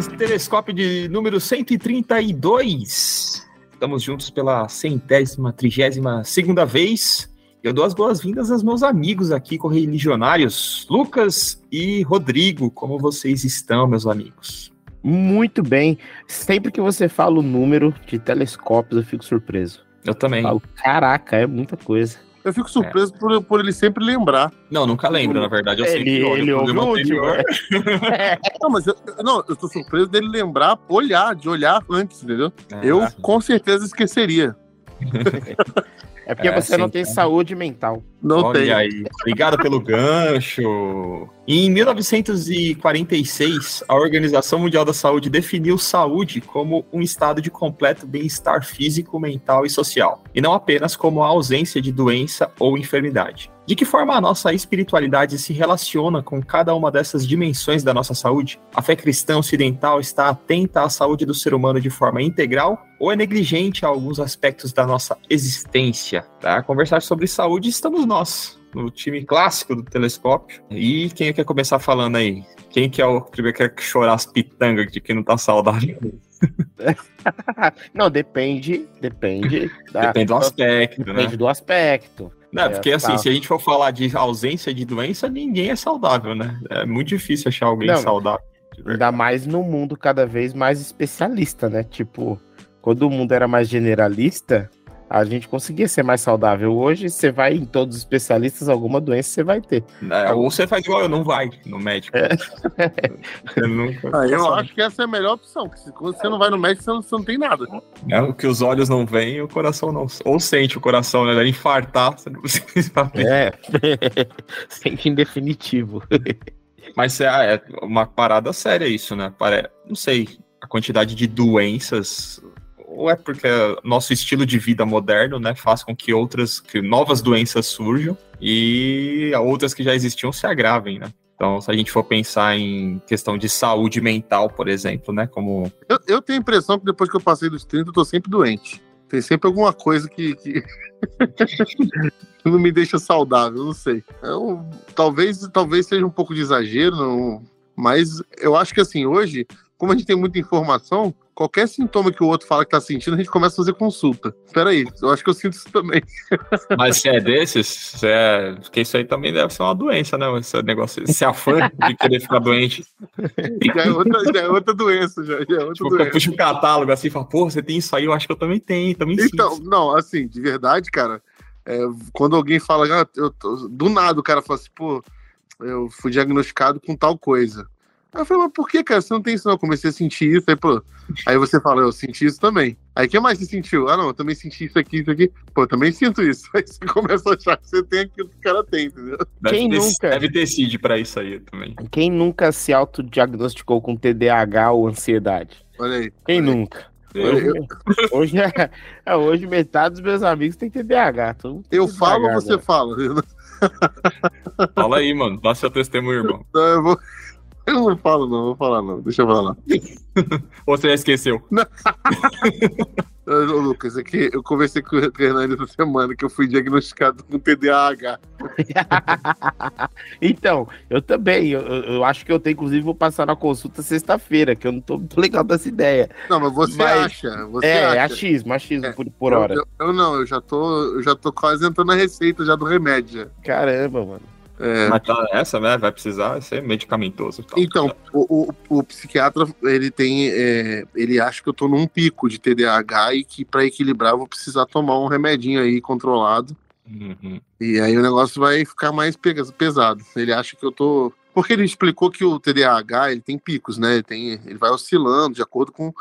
telescópio de número 132. Estamos juntos pela centésima, trigésima segunda vez. Eu dou as boas-vindas aos meus amigos aqui, correligionários, Lucas e Rodrigo. Como vocês estão, meus amigos? Muito bem. Sempre que você fala o número de telescópios, eu fico surpreso. Eu também. Eu falo, caraca, é muita coisa. Eu fico surpreso é. por, por ele sempre lembrar. Não, nunca lembro, na verdade. Eu ele, sempre olho ele ouve o último. não, mas eu, não, eu tô surpreso dele lembrar, olhar, de olhar antes, entendeu? Ah, eu com certeza esqueceria. É porque é, você não tem saúde mental. Não Olha tem. aí. Obrigado pelo gancho. Em 1946, a Organização Mundial da Saúde definiu saúde como um estado de completo bem-estar físico, mental e social, e não apenas como a ausência de doença ou enfermidade. De que forma a nossa espiritualidade se relaciona com cada uma dessas dimensões da nossa saúde? A fé cristã ocidental está atenta à saúde do ser humano de forma integral ou é negligente a alguns aspectos da nossa existência? Para conversar sobre saúde, estamos nós, no time clássico do telescópio. E quem quer começar falando aí? Quem que é o que quer chorar as pitangas de que não tá saudável? não, depende, depende. Da, depende do aspecto, depende né? Depende do aspecto. Não, é, porque assim, tá. se a gente for falar de ausência de doença, ninguém é saudável, né? É muito difícil achar alguém não, saudável. Ainda mais no mundo cada vez mais especialista, né? Tipo, quando o mundo era mais generalista, a gente conseguia ser mais saudável. Hoje, você vai em todos os especialistas, alguma doença você vai ter. É, ou você faz igual eu, não vai no médico. É. nunca... ah, eu acho que essa é a melhor opção, porque se você não vai no médico, você não, você não tem nada. É, o que os olhos não veem, o coração não. Ou sente o coração, né? Infartar, você não precisa É, sente em definitivo. Mas é, é uma parada séria isso, né? Não sei, a quantidade de doenças ou é porque nosso estilo de vida moderno, né, faz com que outras, que novas doenças surjam e outras que já existiam se agravem, né? Então, se a gente for pensar em questão de saúde mental, por exemplo, né, como... Eu, eu tenho a impressão que depois que eu passei dos 30, eu tô sempre doente. Tem sempre alguma coisa que, que... não me deixa saudável, não sei. Eu, talvez, talvez seja um pouco de exagero, não... mas eu acho que assim, hoje, como a gente tem muita informação, qualquer sintoma que o outro fala que tá sentindo, a gente começa a fazer consulta. Espera aí, eu acho que eu sinto isso também. Mas se é desses, se é... porque isso aí também deve ser uma doença, né? Esse negócio, esse afã de querer ficar doente. Já é outra, já é outra doença, já, já é outra tipo, doença. Puxa o um catálogo assim e fala, pô, você tem isso aí, eu acho que eu também tenho, também Então, sinto. não, assim, de verdade, cara, é, quando alguém fala, ah, eu tô... do nada o cara fala assim, pô, eu fui diagnosticado com tal coisa. Aí eu falei, mas por que, cara? Você não tem isso, não? Eu comecei a sentir isso. Aí, pô, aí você fala, eu senti isso também. Aí o que mais você sentiu? Ah, não, eu também senti isso aqui, isso aqui. Pô, eu também sinto isso. Aí você começa a achar que você tem aquilo que o cara tem, entendeu? Deve Quem ter, nunca? Deve ter CID pra isso aí também. Quem nunca se autodiagnosticou com TDAH ou ansiedade? Olha aí. Quem olha nunca? Hoje, hoje, é, é, hoje metade dos meus amigos tem TDAH. eu falo ou você fala? Fala aí, mano. Dá seu testemunho, irmão. Não, eu vou... Eu não falo, não, vou falar, não. Deixa eu falar. Ou você já esqueceu? Ô, Lucas, aqui eu conversei com o Hernani essa semana que eu fui diagnosticado com TDAH. então, eu também. Eu, eu, acho que eu tenho, inclusive, vou passar na consulta sexta-feira, que eu não tô muito legal dessa ideia. Não, mas você mas, acha. Você é, acha. é achismo, achismo é, por, por hora. Eu, eu, não, eu já tô, eu já tô quase entrando na receita já do remédio. Caramba, mano. É... Mas tá essa, né? Vai precisar ser medicamentoso. Tal. Então, o, o, o, psiquiatra, ele tem. É, ele acha que eu tô num pico de TDAH e que para equilibrar eu vou precisar tomar um remedinho aí controlado. Uhum. E aí o negócio vai ficar mais pesado. Ele acha que eu tô. Porque ele explicou que o TDAH ele tem picos, né? Ele, tem, ele vai oscilando de acordo com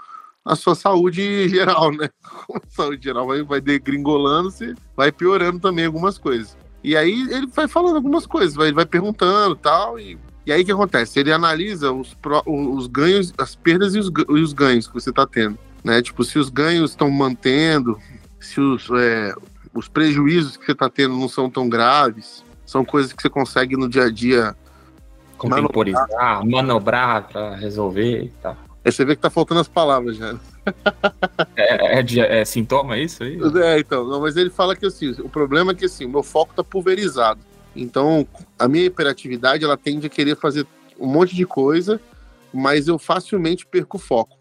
a sua saúde geral, né? a saúde geral vai, vai degringolando, se vai piorando também algumas coisas. E aí ele vai falando algumas coisas, vai, vai perguntando tal, e e aí o que acontece? Ele analisa os, os ganhos, as perdas e os, e os ganhos que você está tendo. Né? Tipo, se os ganhos estão mantendo, se os, é, os prejuízos que você está tendo não são tão graves, são coisas que você consegue no dia a dia contemporizar, manobrar para resolver e tal. Aí você vê que tá faltando as palavras já. É, é, é, sintoma isso aí? É, então. Não, mas ele fala que assim, o problema é que assim, o meu foco tá pulverizado. Então, a minha hiperatividade, ela tende a querer fazer um monte de coisa mas eu facilmente perco o foco.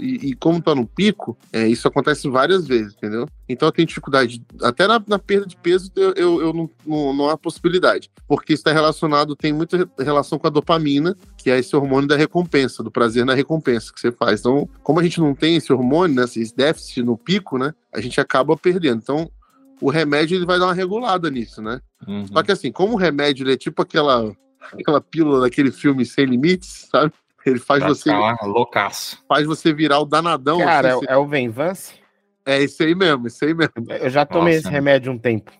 E, e, como tá no pico, é, isso acontece várias vezes, entendeu? Então eu tenho dificuldade, até na, na perda de peso eu, eu, eu não, não, não, há possibilidade, porque está relacionado, tem muita relação com a dopamina, que é esse hormônio da recompensa, do prazer na recompensa que você faz. Então, como a gente não tem esse hormônio, né, esse déficit no pico, né, a gente acaba perdendo. Então, o remédio ele vai dar uma regulada nisso, né? Uhum. Só que assim, como o remédio é tipo aquela, aquela pílula daquele filme Sem Limites, sabe? Ele faz pra você. loucaço. Faz você virar o danadão. Cara, assim, é, é o Venvance? É esse aí mesmo, esse aí mesmo. Eu já tomei Nossa, esse remédio um tempo.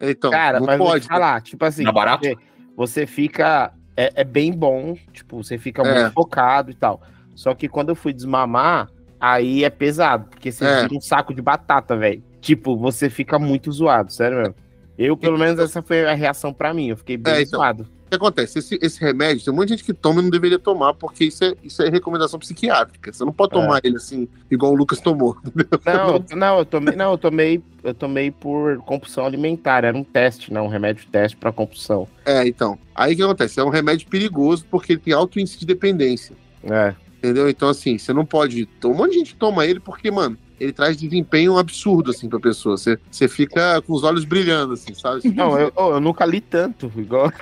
Então, cara, não mas pode. falar, tipo assim, tá barato? Você, você fica. É, é, bem bom, tipo, você fica é. muito focado e tal. Só que quando eu fui desmamar, aí é pesado, porque você é. um saco de batata, velho. Tipo, você fica muito zoado, sério mesmo. Eu, pelo menos, essa foi a reação para mim. Eu fiquei bem é, então, zoado que acontece? Esse, esse remédio, tem muita gente que toma e não deveria tomar, porque isso é, isso é recomendação psiquiátrica. Você não pode tomar é. ele assim, igual o Lucas tomou. Não, não, eu tomei, não, eu tomei, eu tomei por compulsão alimentar. Era um teste, não, um remédio teste para compulsão. É, então. Aí o que acontece? É um remédio perigoso porque ele tem alto índice de dependência. É. Entendeu? Então, assim, você não pode. Um monte de gente toma ele porque, mano, ele traz desempenho absurdo, assim, pra pessoa. Você, você fica com os olhos brilhando, assim, sabe? Não, eu, eu nunca li tanto, igual.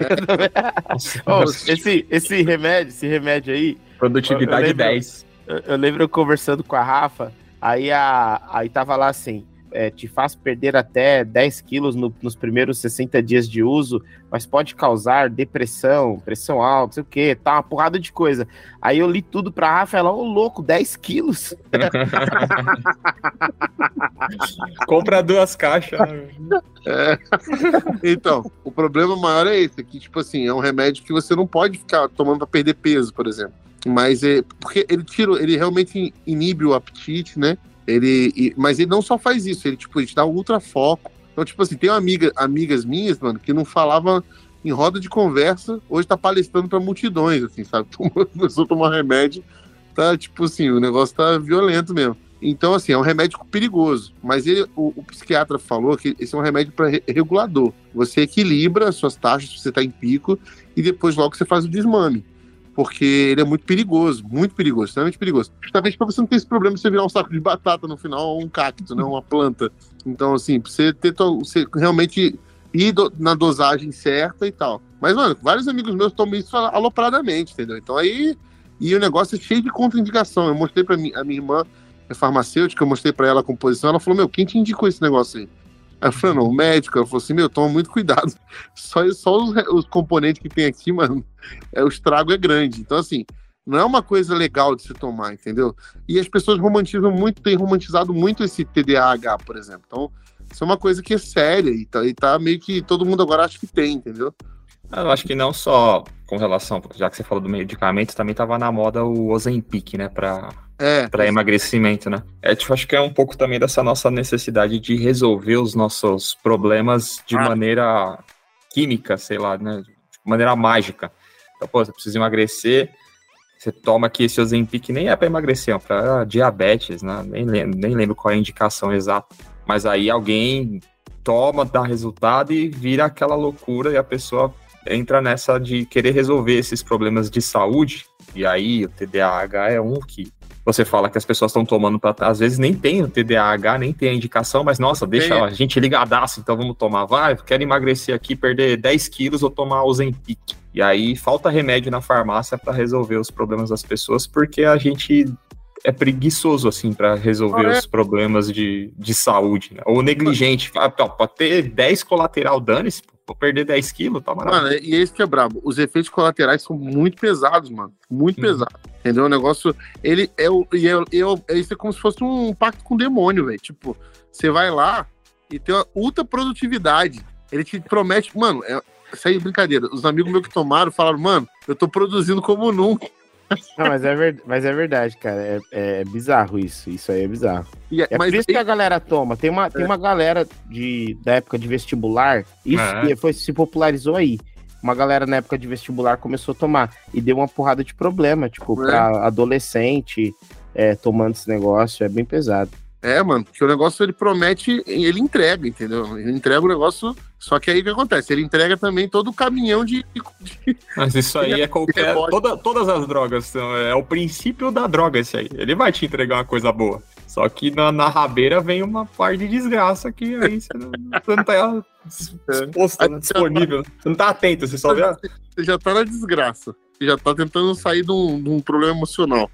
Oh, esse, esse remédio, esse remédio aí. Produtividade eu, eu lembro, 10. Eu, eu lembro conversando com a Rafa, aí, a, aí tava lá assim é, te faz perder até 10 quilos no, nos primeiros 60 dias de uso, mas pode causar depressão, pressão alta, não sei o que, tá uma porrada de coisa. Aí eu li tudo pra Rafa, ela, ô louco, 10 quilos. Compra duas caixas. É. Então, o problema maior é esse, que, tipo assim, é um remédio que você não pode ficar tomando pra perder peso, por exemplo. Mas é porque ele tira, ele realmente inibe o apetite, né? Ele, mas ele não só faz isso, ele, tipo, ele te dá um ultra foco. Então, tipo assim, tem amiga, amigas minhas, mano, que não falavam em roda de conversa, hoje tá palestrando para multidões, assim, sabe? Começou a tomar remédio, tá, tipo assim, o negócio tá violento mesmo. Então, assim, é um remédio perigoso. Mas ele, o, o psiquiatra falou que esse é um remédio para re regulador. Você equilibra as suas taxas você está em pico e depois logo você faz o desmame porque ele é muito perigoso, muito perigoso, extremamente perigoso. Justamente para você não ter esse problema de você virar um saco de batata no final ou um cacto, né, uma planta. Então, assim, pra você ter você realmente ir do, na dosagem certa e tal. Mas, mano, vários amigos meus tomam isso alopradamente, entendeu? Então aí. E o negócio é cheio de contraindicação. Eu mostrei para a minha irmã, é farmacêutica, eu mostrei para ela a composição. Ela falou: Meu, quem te indicou esse negócio aí? Eu falei, não, o médico, ela falou assim, meu, toma muito cuidado. Só, só os, os componentes que tem aqui, mano, é, o estrago é grande. Então, assim, não é uma coisa legal de se tomar, entendeu? E as pessoas romantizam muito, têm romantizado muito esse TDAH, por exemplo. Então, isso é uma coisa que é séria e tá, e tá meio que todo mundo agora acha que tem, entendeu? Eu acho que não só com relação, já que você falou do medicamento, também tava na moda o Ozempic, né, para é. para emagrecimento, né? É, tipo, acho que é um pouco também dessa nossa necessidade de resolver os nossos problemas de ah. maneira química, sei lá, né? De maneira mágica. Então, pô, você precisa emagrecer, você toma aqui esse Ozempic, nem é para emagrecer, é para diabetes, né? Nem lembro, nem lembro qual é a indicação exata. Mas aí alguém toma, dá resultado e vira aquela loucura e a pessoa entra nessa de querer resolver esses problemas de saúde. E aí o TDAH é um que você fala que as pessoas estão tomando para às vezes nem tem o TDAH, nem tem a indicação, mas nossa, deixa a gente ligadaço, então vamos tomar, vai, quero emagrecer aqui, perder 10 quilos ou tomar o Zempic. E aí falta remédio na farmácia para resolver os problemas das pessoas, porque a gente é preguiçoso, assim, para resolver ah, é? os problemas de, de saúde, né? Ou negligente. Ah, pode ter 10 colateral, dane-se, vou perder 10 quilos, tá maravilha. Mano, e esse que é brabo. Os efeitos colaterais são muito pesados, mano. Muito hum. pesados. Entendeu? O negócio, ele é o. E é, é, isso é como se fosse um pacto com o demônio, velho. Tipo, você vai lá e tem uma ultra produtividade. Ele te promete, mano, é, isso aí é brincadeira. Os amigos meus que tomaram falaram, mano, eu tô produzindo como nunca. Não, mas é, ver, mas é verdade, cara. É, é bizarro isso. Isso aí é bizarro. E, é, é por isso que a galera toma. Tem uma, tem é. uma galera de, da época de vestibular, isso é. foi, se popularizou aí uma galera na época de vestibular começou a tomar e deu uma porrada de problema, tipo, é. pra adolescente é, tomando esse negócio, é bem pesado. É, mano, porque o negócio ele promete, ele entrega, entendeu? Ele entrega o negócio, só que aí o que acontece? Ele entrega também todo o caminhão de. de... Mas isso aí é qualquer. Toda, todas as drogas são. É o princípio da droga, esse aí. Ele vai te entregar uma coisa boa. Só que na, na rabeira vem uma parte de desgraça que aí você não, você não tá exposto, né, disponível. Você não tá atento, você só vê. Você já tá na desgraça. Você já tá tentando sair de um, de um problema emocional.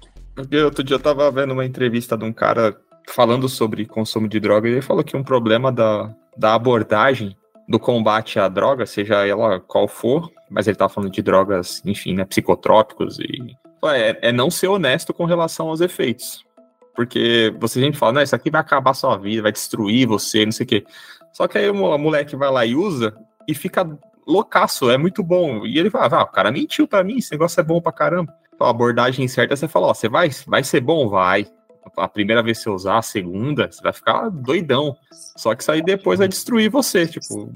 Outro dia eu tava vendo uma entrevista de um cara falando sobre consumo de droga, ele falou que um problema da, da abordagem do combate à droga, seja ela qual for, mas ele tá falando de drogas, enfim, né, psicotrópicos e é, é não ser honesto com relação aos efeitos. Porque você sempre fala, não, isso aqui vai acabar sua vida, vai destruir você, não sei o quê. Só que aí o moleque vai lá e usa e fica loucaço, é muito bom. E ele fala, ah, o cara mentiu pra mim, esse negócio é bom pra caramba. Então, a abordagem certa, você fala, ó, você vai, vai ser bom? Vai a primeira vez que você usar, a segunda, você vai ficar doidão. Só que isso aí depois vai destruir você, tipo,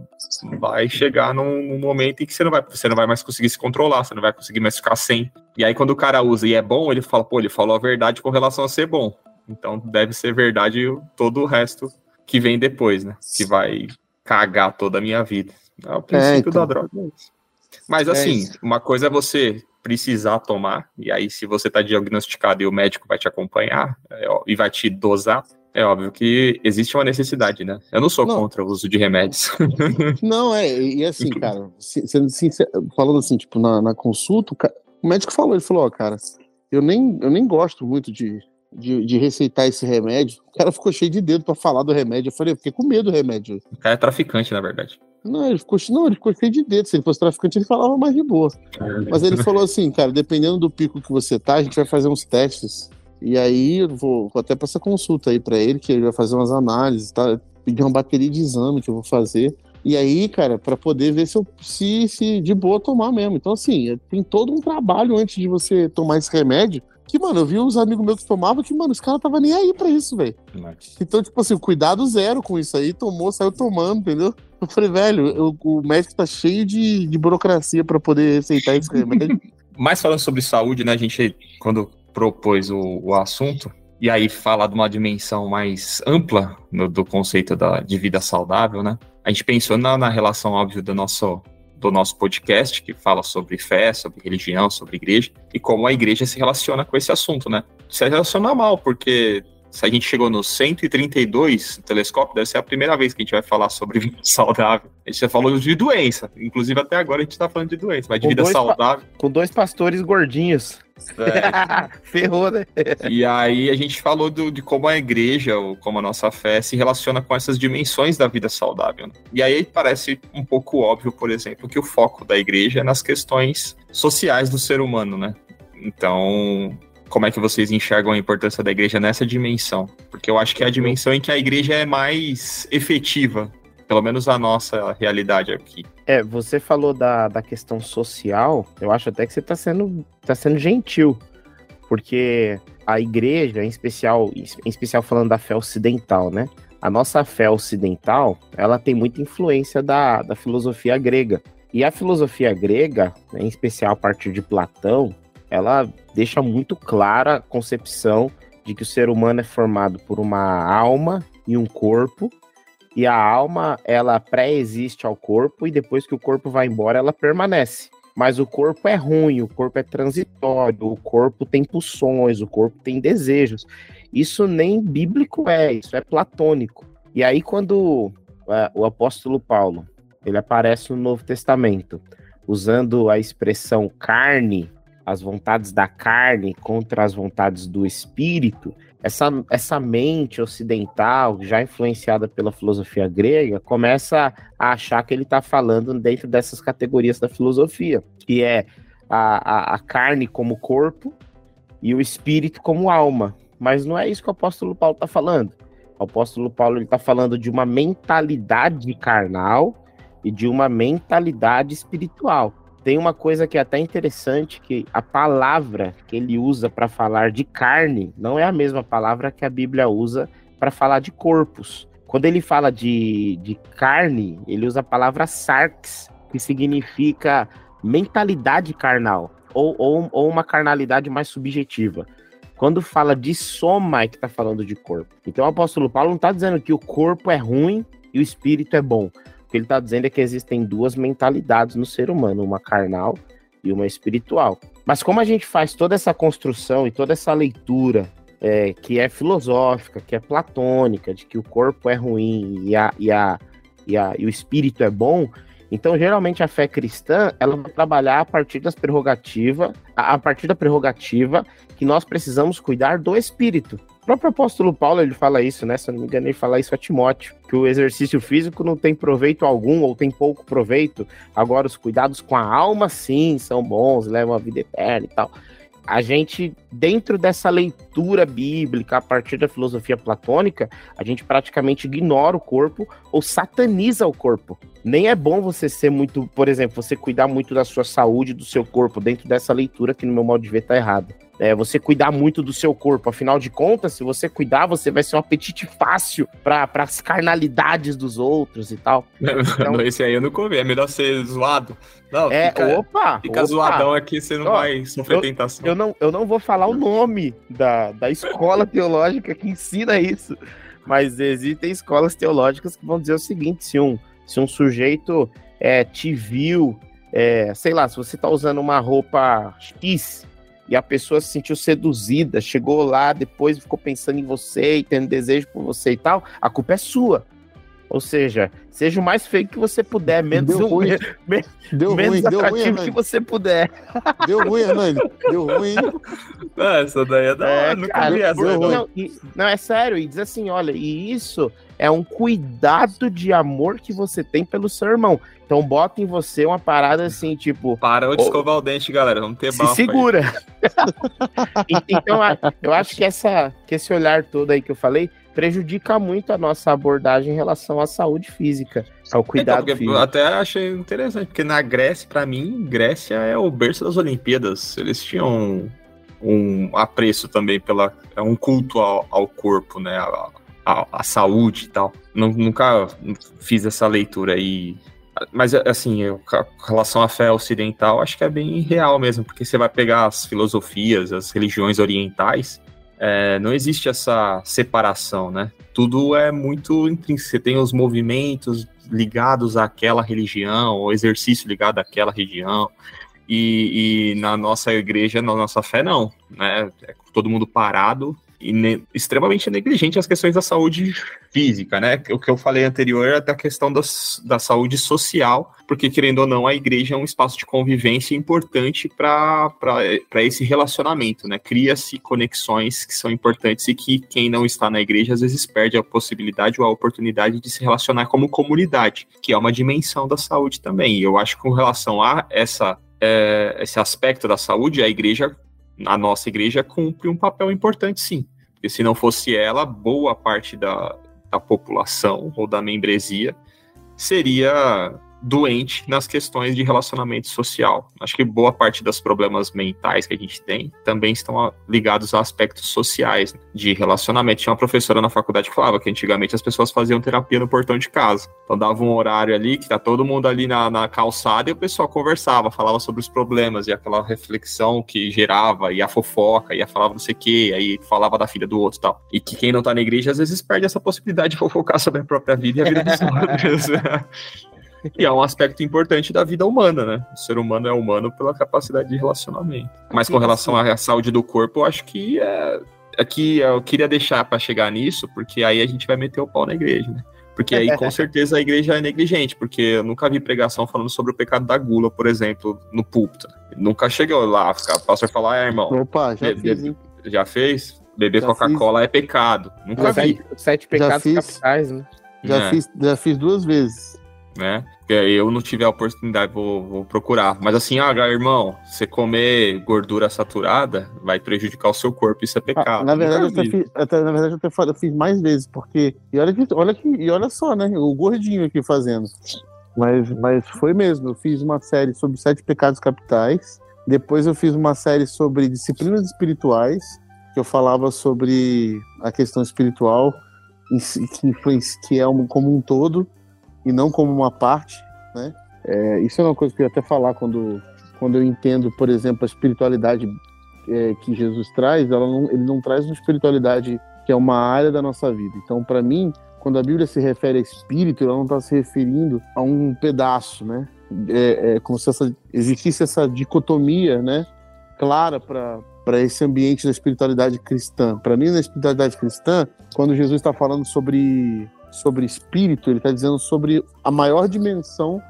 vai chegar num, num, momento em que você não, vai, você não vai mais conseguir se controlar, você não vai conseguir mais ficar sem. E aí quando o cara usa e é bom, ele fala, pô, ele falou a verdade com relação a ser bom. Então deve ser verdade todo o resto que vem depois, né? Que vai cagar toda a minha vida. É o princípio é, então. da droga. É Mas assim, é uma coisa é você precisar tomar, e aí se você está diagnosticado e o médico vai te acompanhar é, ó, e vai te dosar, é óbvio que existe uma necessidade, né? Eu não sou não. contra o uso de remédios. Não, é, e assim, cara, sendo sincero, falando assim, tipo, na, na consulta, o médico falou, ele falou, ó, cara, eu nem, eu nem gosto muito de, de, de, receitar esse remédio. O cara ficou cheio de dedo para falar do remédio. Eu falei, eu fiquei com medo do remédio. O cara é traficante, na verdade. Não, ele ficou, não, ele ficou cheio de dedo. Se ele fosse traficante, ele falava mais de boa. Mas ele falou assim, cara, dependendo do pico que você tá, a gente vai fazer uns testes. E aí eu vou, vou até passar consulta aí para ele, que ele vai fazer umas análises, tá? Pedir uma bateria de exame que eu vou fazer. E aí, cara, para poder ver se, eu, se, se de boa tomar mesmo. Então, assim, tem todo um trabalho antes de você tomar esse remédio que, mano, eu vi uns amigos meus que tomavam que, mano, os caras tava nem aí pra isso, velho. Então, tipo assim, cuidado zero com isso aí, tomou, saiu tomando, entendeu? Eu falei, velho, eu, o médico tá cheio de, de burocracia para poder aceitar esse remédio. Mais falando sobre saúde, né, a gente, quando propôs o, o assunto, e aí falar de uma dimensão mais ampla no, do conceito da, de vida saudável, né? A gente pensou na, na relação, óbvio, do nosso do nosso podcast, que fala sobre fé, sobre religião, sobre igreja, e como a igreja se relaciona com esse assunto, né? Se relaciona mal, porque se a gente chegou no 132 no telescópio, deve ser a primeira vez que a gente vai falar sobre vida saudável. A gente já falou de doença, inclusive até agora a gente tá falando de doença, mas de com vida saudável. Com dois pastores gordinhos. Ferrou, né? e aí a gente falou do, de como a igreja, ou como a nossa fé, se relaciona com essas dimensões da vida saudável. Né? E aí parece um pouco óbvio, por exemplo, que o foco da igreja é nas questões sociais do ser humano, né? Então, como é que vocês enxergam a importância da igreja nessa dimensão? Porque eu acho que é a dimensão em que a igreja é mais efetiva, pelo menos a nossa realidade aqui. É, você falou da, da questão social, eu acho até que você está sendo, tá sendo gentil, porque a igreja, em especial, em especial falando da fé ocidental, né? A nossa fé ocidental, ela tem muita influência da, da filosofia grega. E a filosofia grega, em especial a partir de Platão, ela deixa muito clara a concepção de que o ser humano é formado por uma alma e um corpo, e a alma ela pré-existe ao corpo e depois que o corpo vai embora ela permanece. Mas o corpo é ruim, o corpo é transitório, o corpo tem pulsões, o corpo tem desejos. Isso nem bíblico é, isso é platônico. E aí quando é, o apóstolo Paulo ele aparece no Novo Testamento usando a expressão carne as vontades da carne contra as vontades do espírito, essa, essa mente ocidental, já influenciada pela filosofia grega, começa a achar que ele está falando dentro dessas categorias da filosofia, que é a, a, a carne como corpo e o espírito como alma. Mas não é isso que o apóstolo Paulo está falando. O apóstolo Paulo está falando de uma mentalidade carnal e de uma mentalidade espiritual. Tem uma coisa que é até interessante, que a palavra que ele usa para falar de carne não é a mesma palavra que a Bíblia usa para falar de corpos. Quando ele fala de, de carne, ele usa a palavra sarx, que significa mentalidade carnal, ou, ou, ou uma carnalidade mais subjetiva. Quando fala de soma, é que está falando de corpo. Então o apóstolo Paulo não está dizendo que o corpo é ruim e o espírito é bom. Que ele está dizendo é que existem duas mentalidades no ser humano, uma carnal e uma espiritual. Mas como a gente faz toda essa construção e toda essa leitura é, que é filosófica, que é platônica, de que o corpo é ruim e, a, e, a, e, a, e o espírito é bom, então, geralmente, a fé cristã, ela vai trabalhar a partir das prerrogativas, a partir da prerrogativa que nós precisamos cuidar do espírito. O próprio apóstolo Paulo, ele fala isso, né? Se eu não me engano, ele fala isso a Timóteo, que o exercício físico não tem proveito algum, ou tem pouco proveito. Agora, os cuidados com a alma, sim, são bons, levam a vida eterna e tal a gente, dentro dessa leitura bíblica, a partir da filosofia platônica, a gente praticamente ignora o corpo ou sataniza o corpo. Nem é bom você ser muito, por exemplo, você cuidar muito da sua saúde, do seu corpo, dentro dessa leitura que no meu modo de ver tá errado. É, você cuidar muito do seu corpo. Afinal de contas, se você cuidar, você vai ser um apetite fácil para as carnalidades dos outros e tal. Então, esse aí eu não comi, é melhor ser zoado. Não, é, fica, opa! Fica opa. zoadão aqui, você não Ó, vai sofrer eu, tentação. Eu não, eu não vou falar o nome da, da escola teológica que ensina isso, mas existem escolas teológicas que vão dizer o seguinte: se um, se um sujeito é, te viu, é, sei lá, se você tá usando uma roupa X e a pessoa se sentiu seduzida, chegou lá, depois ficou pensando em você e tendo desejo por você e tal, a culpa é sua. Ou seja, seja o mais feio que você puder, menos, deu ruim. Me, deu menos ruim, atrativo deu ruim, que você puder. Deu ruim, Hernani. Deu ruim. Não, essa daí é da é, nunca cara, vi essa. Não, e, não, é sério, e diz assim, olha, e isso é um cuidado de amor que você tem pelo seu irmão. Então bota em você uma parada assim, tipo. Para de escovar o dente, galera. Vamos ter Se segura. então, eu acho que, essa, que esse olhar todo aí que eu falei prejudica muito a nossa abordagem em relação à saúde física, ao cuidado então, físico. Até achei interessante, porque na Grécia, para mim, Grécia é o berço das Olimpíadas. Eles tinham um apreço também pela é um culto ao, ao corpo, né, a, a, a, saúde e tal. Nunca fiz essa leitura aí. Mas, assim, eu, com relação à fé ocidental, acho que é bem real mesmo, porque você vai pegar as filosofias, as religiões orientais, é, não existe essa separação, né? Tudo é muito intrínseco. Você tem os movimentos ligados àquela religião, o exercício ligado àquela região. E, e, na nossa igreja, na nossa fé, não. Né? É todo mundo parado extremamente negligente as questões da saúde física, né? O que eu falei anterior é da questão das, da saúde social, porque, querendo ou não, a igreja é um espaço de convivência importante para esse relacionamento, né? Cria-se conexões que são importantes e que quem não está na igreja às vezes perde a possibilidade ou a oportunidade de se relacionar como comunidade, que é uma dimensão da saúde também. E eu acho que com relação a essa, é, esse aspecto da saúde, a igreja a nossa igreja cumpre um papel importante, sim. Porque se não fosse ela, boa parte da, da população ou da membresia seria doente nas questões de relacionamento social. Acho que boa parte dos problemas mentais que a gente tem também estão ligados a aspectos sociais né, de relacionamento. Tinha uma professora na faculdade que falava que antigamente as pessoas faziam terapia no portão de casa. Então dava um horário ali que tá todo mundo ali na, na calçada e o pessoal conversava, falava sobre os problemas e aquela reflexão que gerava e a fofoca e a falava não sei o que, aí falava da filha do outro e tal. E que quem não tá na igreja às vezes perde essa possibilidade de fofocar sobre a própria vida e a vida dos outros. E é um aspecto importante da vida humana, né? O ser humano é humano pela capacidade de relacionamento. Mas com relação à saúde do corpo, eu acho que é, é que eu queria deixar para chegar nisso, porque aí a gente vai meter o pau na igreja, né? Porque aí com certeza a igreja é negligente, porque eu nunca vi pregação falando sobre o pecado da gula, por exemplo, no púlpito. Nunca chegou lá, ficar, o pastor falar, é, irmão. Opa, já fiz. Já fez? Beber Coca-Cola é pecado. Nunca já vi. Sete, sete pecados capitais, né? Já, é. fiz, já fiz duas vezes né? Eu não tive a oportunidade, vou, vou, procurar. Mas assim, ah, irmão, você comer gordura saturada vai prejudicar o seu corpo, isso é pecado. Ah, na, verdade, eu até fiz, até, na verdade, eu até fiz mais vezes, porque. E olha, que, olha, que, e olha só, né? O gordinho aqui fazendo. Mas, mas foi mesmo. Eu fiz uma série sobre sete pecados capitais. Depois eu fiz uma série sobre disciplinas espirituais, que eu falava sobre a questão espiritual, que, que é um, como um todo e não como uma parte, né? É, isso é uma coisa que eu ia até falar quando, quando eu entendo, por exemplo, a espiritualidade é, que Jesus traz, não, ele não traz uma espiritualidade que é uma área da nossa vida. Então, para mim, quando a Bíblia se refere a espírito, ela não está se referindo a um pedaço, né? É, é como se essa, existisse essa dicotomia, né? Clara para esse ambiente da espiritualidade cristã. Para mim, na espiritualidade cristã, quando Jesus está falando sobre, sobre espírito, ele está dizendo sobre a maior dimensão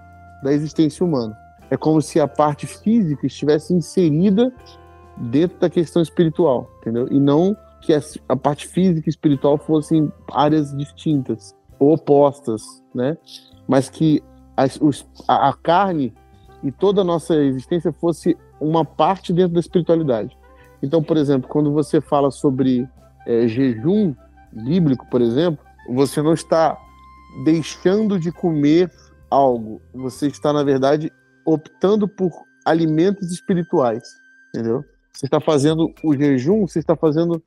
da existência humana. É como se a parte física estivesse inserida dentro da questão espiritual, entendeu? E não que a, parte física e espiritual fossem áreas distintas ou opostas, né? Mas que a, a, carne e toda a nossa existência fosse uma parte dentro da espiritualidade. Então, por exemplo, quando você fala sobre é, jejum bíblico, por exemplo, você não está deixando de comer algo, você está, na verdade, optando por alimentos espirituais, entendeu? Você está fazendo o jejum, você está fazendo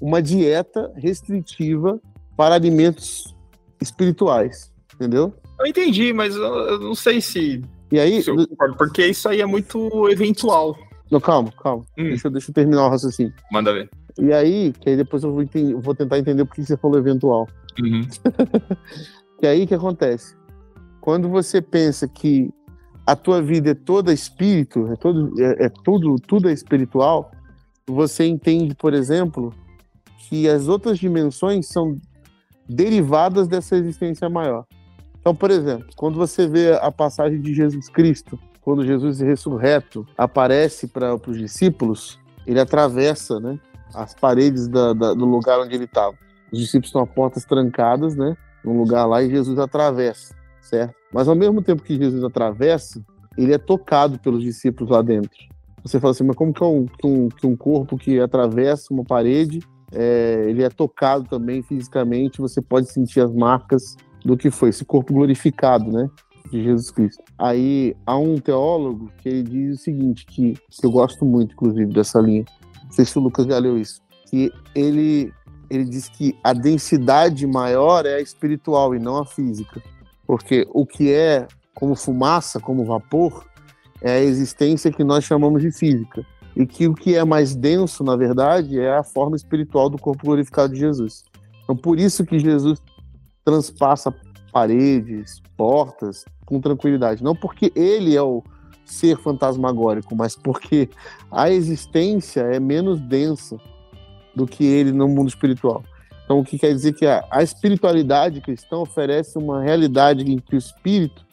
uma dieta restritiva para alimentos espirituais, entendeu? Eu entendi, mas eu não sei se. E aí? Se concordo, porque isso aí é muito eventual. Não, calma, calma. Hum. Deixa, deixa eu terminar o raciocínio. Manda ver. E aí, que aí depois eu vou, entender, vou tentar entender por que você falou eventual. Uhum. e aí, o que acontece? Quando você pensa que a tua vida é toda espírito, é, todo, é, é tudo, tudo é espiritual, você entende, por exemplo, que as outras dimensões são derivadas dessa existência maior. Então, por exemplo, quando você vê a passagem de Jesus Cristo, quando Jesus ressurreto aparece para os discípulos, ele atravessa né, as paredes da, da, do lugar onde ele estava. Os discípulos estão a portas trancadas, né, num lugar lá, e Jesus atravessa, certo? Mas ao mesmo tempo que Jesus atravessa, ele é tocado pelos discípulos lá dentro. Você fala assim, mas como que, é um, um, que um corpo que atravessa uma parede é, ele é tocado também fisicamente, você pode sentir as marcas do que foi esse corpo glorificado, né? De Jesus Cristo. Aí há um teólogo que ele diz o seguinte, que, que eu gosto muito, inclusive, dessa linha. Sei se o Lucas já leu isso. Que ele, ele diz que a densidade maior é a espiritual e não a física. Porque o que é como fumaça, como vapor, é a existência que nós chamamos de física e que o que é mais denso, na verdade, é a forma espiritual do corpo glorificado de Jesus. Então, por isso que Jesus transpassa paredes, portas com tranquilidade, não porque ele é o ser fantasmagórico, mas porque a existência é menos densa do que ele no mundo espiritual. Então, o que quer dizer que a, a espiritualidade cristã oferece uma realidade em que o espírito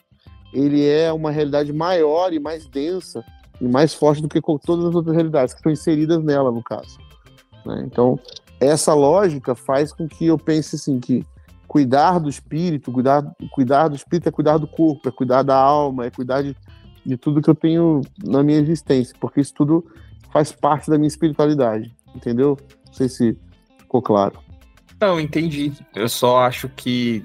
ele é uma realidade maior e mais densa e mais forte do que todas as outras realidades que estão inseridas nela, no caso. Né? Então, essa lógica faz com que eu pense assim que cuidar do espírito, cuidar, cuidar do espírito é cuidar do corpo, é cuidar da alma, é cuidar de, de tudo que eu tenho na minha existência, porque isso tudo faz parte da minha espiritualidade, entendeu? Não sei se ficou claro. Não, entendi. Eu só acho que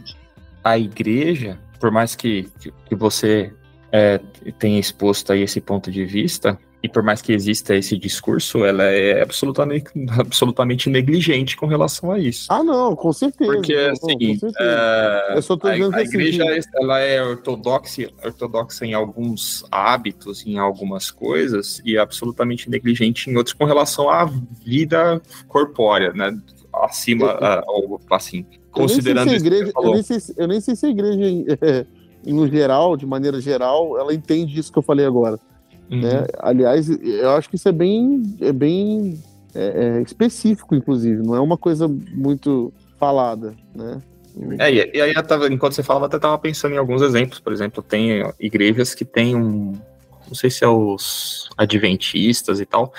a igreja, por mais que, que você é, tenha exposto aí esse ponto de vista, e por mais que exista esse discurso, ela é absolutamente, absolutamente negligente com relação a isso. Ah, não, com certeza. Porque, assim, é, Eu só tô a, a igreja ela é ortodoxa, ortodoxa em alguns hábitos, em algumas coisas, e absolutamente negligente em outros com relação à vida corpórea, né? Acima, eu, assim, considerando eu nem igreja, eu nem, sei, eu nem sei se a igreja é, no geral, de maneira geral, ela entende isso que eu falei agora. Uhum. Né? Aliás, eu acho que isso é bem, é bem é, é específico, inclusive, não é uma coisa muito falada, né? É, e aí, tava, enquanto você falava, até estava pensando em alguns exemplos. Por exemplo, tem igrejas que têm um. Não sei se é os adventistas e tal,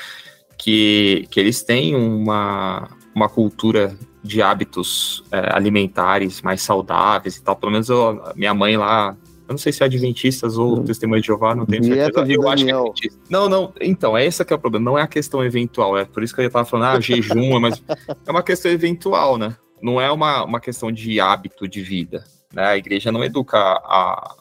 que, que eles têm uma, uma cultura de hábitos é, alimentares mais saudáveis e tal. Pelo menos eu, minha mãe lá, eu não sei se é Adventistas ou. Testemunho de Jeová, não tenho certeza. Eu acho que é Adventista. Não, não, então, é esse que é o problema. Não é a questão eventual, é por isso que eu já tava falando, ah, jejum, mas é uma questão eventual, né? Não é uma, uma questão de hábito de vida. Né? A igreja não educa a,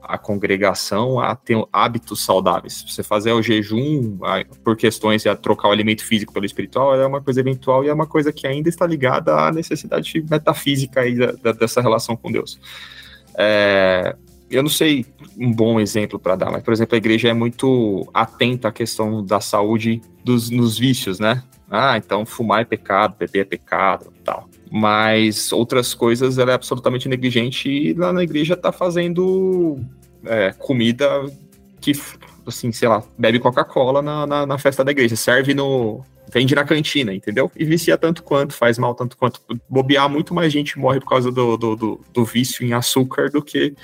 a congregação a ter hábitos saudáveis. Você fazer o jejum a, por questões de trocar o alimento físico pelo espiritual é uma coisa eventual e é uma coisa que ainda está ligada à necessidade metafísica aí da, da, dessa relação com Deus. É, eu não sei um bom exemplo para dar, mas, por exemplo, a igreja é muito atenta à questão da saúde dos, nos vícios, né? Ah, então fumar é pecado, beber é pecado, tal. Mas outras coisas ela é absolutamente negligente e lá na igreja tá fazendo é, comida que, assim, sei lá, bebe Coca-Cola na, na, na, festa da igreja, serve no. vende na cantina, entendeu? E vicia tanto quanto, faz mal tanto quanto. Bobear, muito mais gente morre por causa do, do, do, do vício em açúcar do que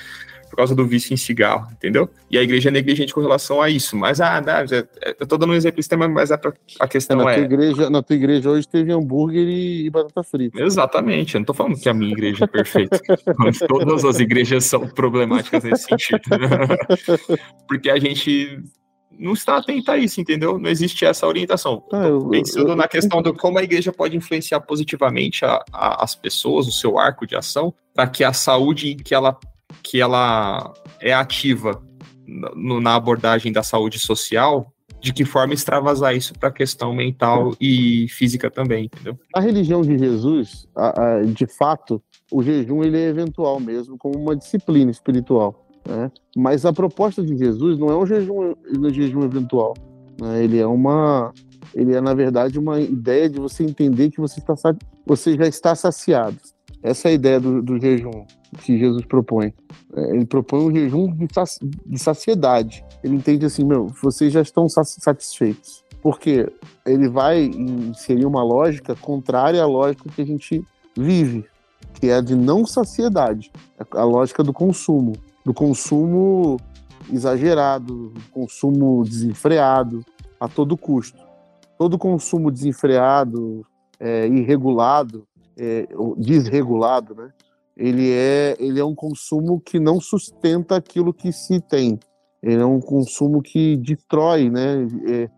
por causa do vício em cigarro, entendeu? E a igreja é negligente com relação a isso. Mas, ah, não, eu tô dando um exemplo extremo, mas é pra, a questão na é... Tua igreja, na tua igreja hoje teve hambúrguer e, e batata frita. Exatamente, eu não tô falando que a minha igreja é perfeita. Todas as igrejas são problemáticas nesse sentido. Porque a gente não está atento a isso, entendeu? Não existe essa orientação. Ah, eu, Pensando eu, na questão de como a igreja pode influenciar positivamente a, a, as pessoas, o seu arco de ação, para que a saúde que ela que ela é ativa no, na abordagem da saúde social, de que forma extravasar isso para a questão mental e física também, entendeu? A religião de Jesus, de fato, o jejum ele é eventual mesmo, como uma disciplina espiritual. Né? Mas a proposta de Jesus não é um jejum, um jejum eventual. Né? Ele é uma, ele é na verdade uma ideia de você entender que você está, você já está saciado. Essa é a ideia do, do jejum que Jesus propõe. É, ele propõe um jejum de saciedade. Ele entende assim, meu, vocês já estão satisfeitos. Porque ele vai inserir uma lógica contrária à lógica que a gente vive, que é a de não saciedade, a lógica do consumo, do consumo exagerado, do consumo desenfreado a todo custo. Todo consumo desenfreado, é, irregulado, é, desregulado, né? Ele é, ele é um consumo que não sustenta aquilo que se tem. Ele é um consumo que destrói, né? É,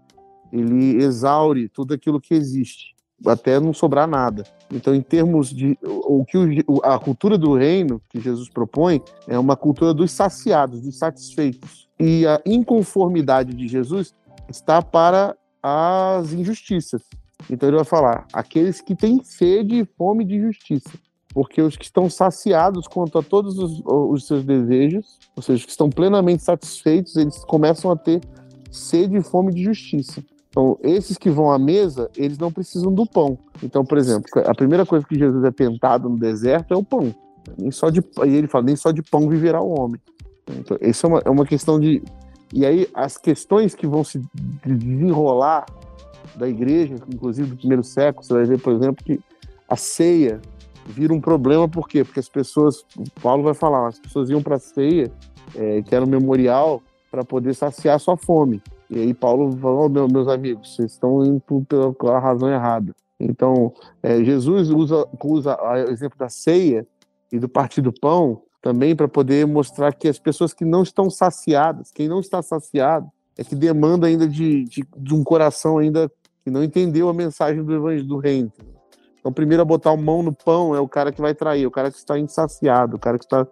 ele exaure tudo aquilo que existe, até não sobrar nada. Então, em termos de o que a cultura do reino que Jesus propõe é uma cultura dos saciados, dos satisfeitos. E a inconformidade de Jesus está para as injustiças. Então ele vai falar: aqueles que têm sede e fome de justiça. Porque os que estão saciados quanto a todos os, os seus desejos, ou seja, os que estão plenamente satisfeitos, eles começam a ter sede e fome de justiça. Então, esses que vão à mesa, eles não precisam do pão. Então, por exemplo, a primeira coisa que Jesus é tentado no deserto é o pão. Nem só de, e ele fala, nem só de pão viverá o homem. Então, isso é uma, é uma questão de. E aí, as questões que vão se desenrolar da igreja, inclusive do primeiro século, você vai ver, por exemplo, que a ceia vira um problema, por quê? Porque as pessoas, Paulo vai falar, as pessoas iam para a ceia, é, que era um memorial, para poder saciar sua fome. E aí Paulo falou, oh, meu, meus amigos, vocês estão indo pela razão errada. Então, é, Jesus usa, usa o exemplo da ceia e do partir do pão também para poder mostrar que as pessoas que não estão saciadas, quem não está saciado, é que demanda ainda de, de, de um coração ainda que não entendeu a mensagem do evangelho do reino. Então, primeiro a botar a mão no pão é o cara que vai trair, o cara que está insaciado, o cara que está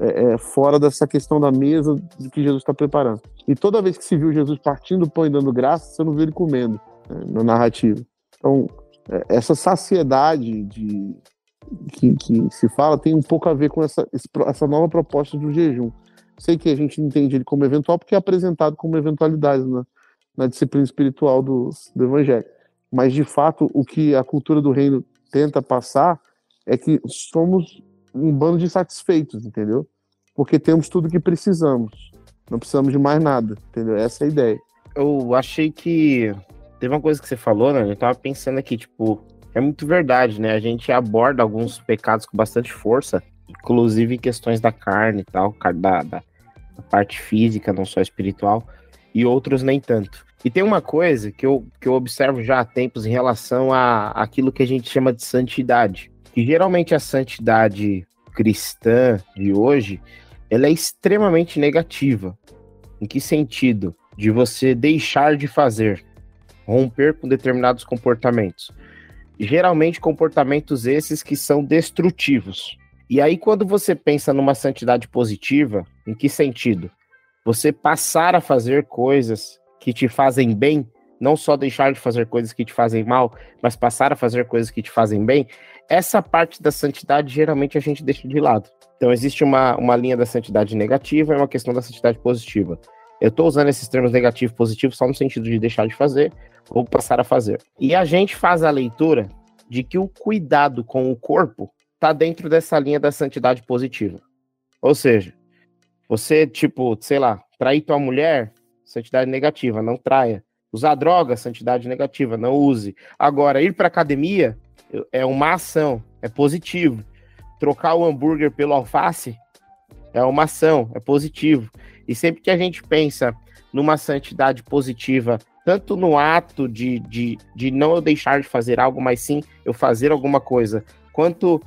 é, é, fora dessa questão da mesa de que Jesus está preparando. E toda vez que se viu Jesus partindo o pão e dando graça, você não viu ele comendo né, na narrativa. Então, é, essa saciedade de, que, que, se fala tem um pouco a ver com essa, essa nova proposta do jejum. Sei que a gente entende ele como eventual porque é apresentado como eventualidade, né? na disciplina espiritual do, do Evangelho. Mas, de fato, o que a cultura do reino tenta passar é que somos um bando de satisfeitos, entendeu? Porque temos tudo que precisamos. Não precisamos de mais nada, entendeu? Essa é a ideia. Eu achei que. Teve uma coisa que você falou, né? Eu tava pensando aqui, tipo, é muito verdade, né? A gente aborda alguns pecados com bastante força, inclusive questões da carne e tal, da, da, da parte física, não só espiritual e outros nem tanto. E tem uma coisa que eu, que eu observo já há tempos em relação a aquilo que a gente chama de santidade. Que geralmente a santidade cristã de hoje, ela é extremamente negativa. Em que sentido? De você deixar de fazer, romper com determinados comportamentos. Geralmente comportamentos esses que são destrutivos. E aí quando você pensa numa santidade positiva, em que sentido? você passar a fazer coisas que te fazem bem, não só deixar de fazer coisas que te fazem mal, mas passar a fazer coisas que te fazem bem, essa parte da santidade geralmente a gente deixa de lado. Então existe uma, uma linha da santidade negativa e uma questão da santidade positiva. Eu estou usando esses termos negativo e positivo só no sentido de deixar de fazer ou passar a fazer. E a gente faz a leitura de que o cuidado com o corpo está dentro dessa linha da santidade positiva. Ou seja, você, tipo, sei lá, trair tua mulher, santidade negativa, não traia. Usar droga, santidade negativa, não use. Agora, ir para academia é uma ação, é positivo. Trocar o hambúrguer pelo alface é uma ação, é positivo. E sempre que a gente pensa numa santidade positiva, tanto no ato de, de, de não eu deixar de fazer algo, mas sim eu fazer alguma coisa, quanto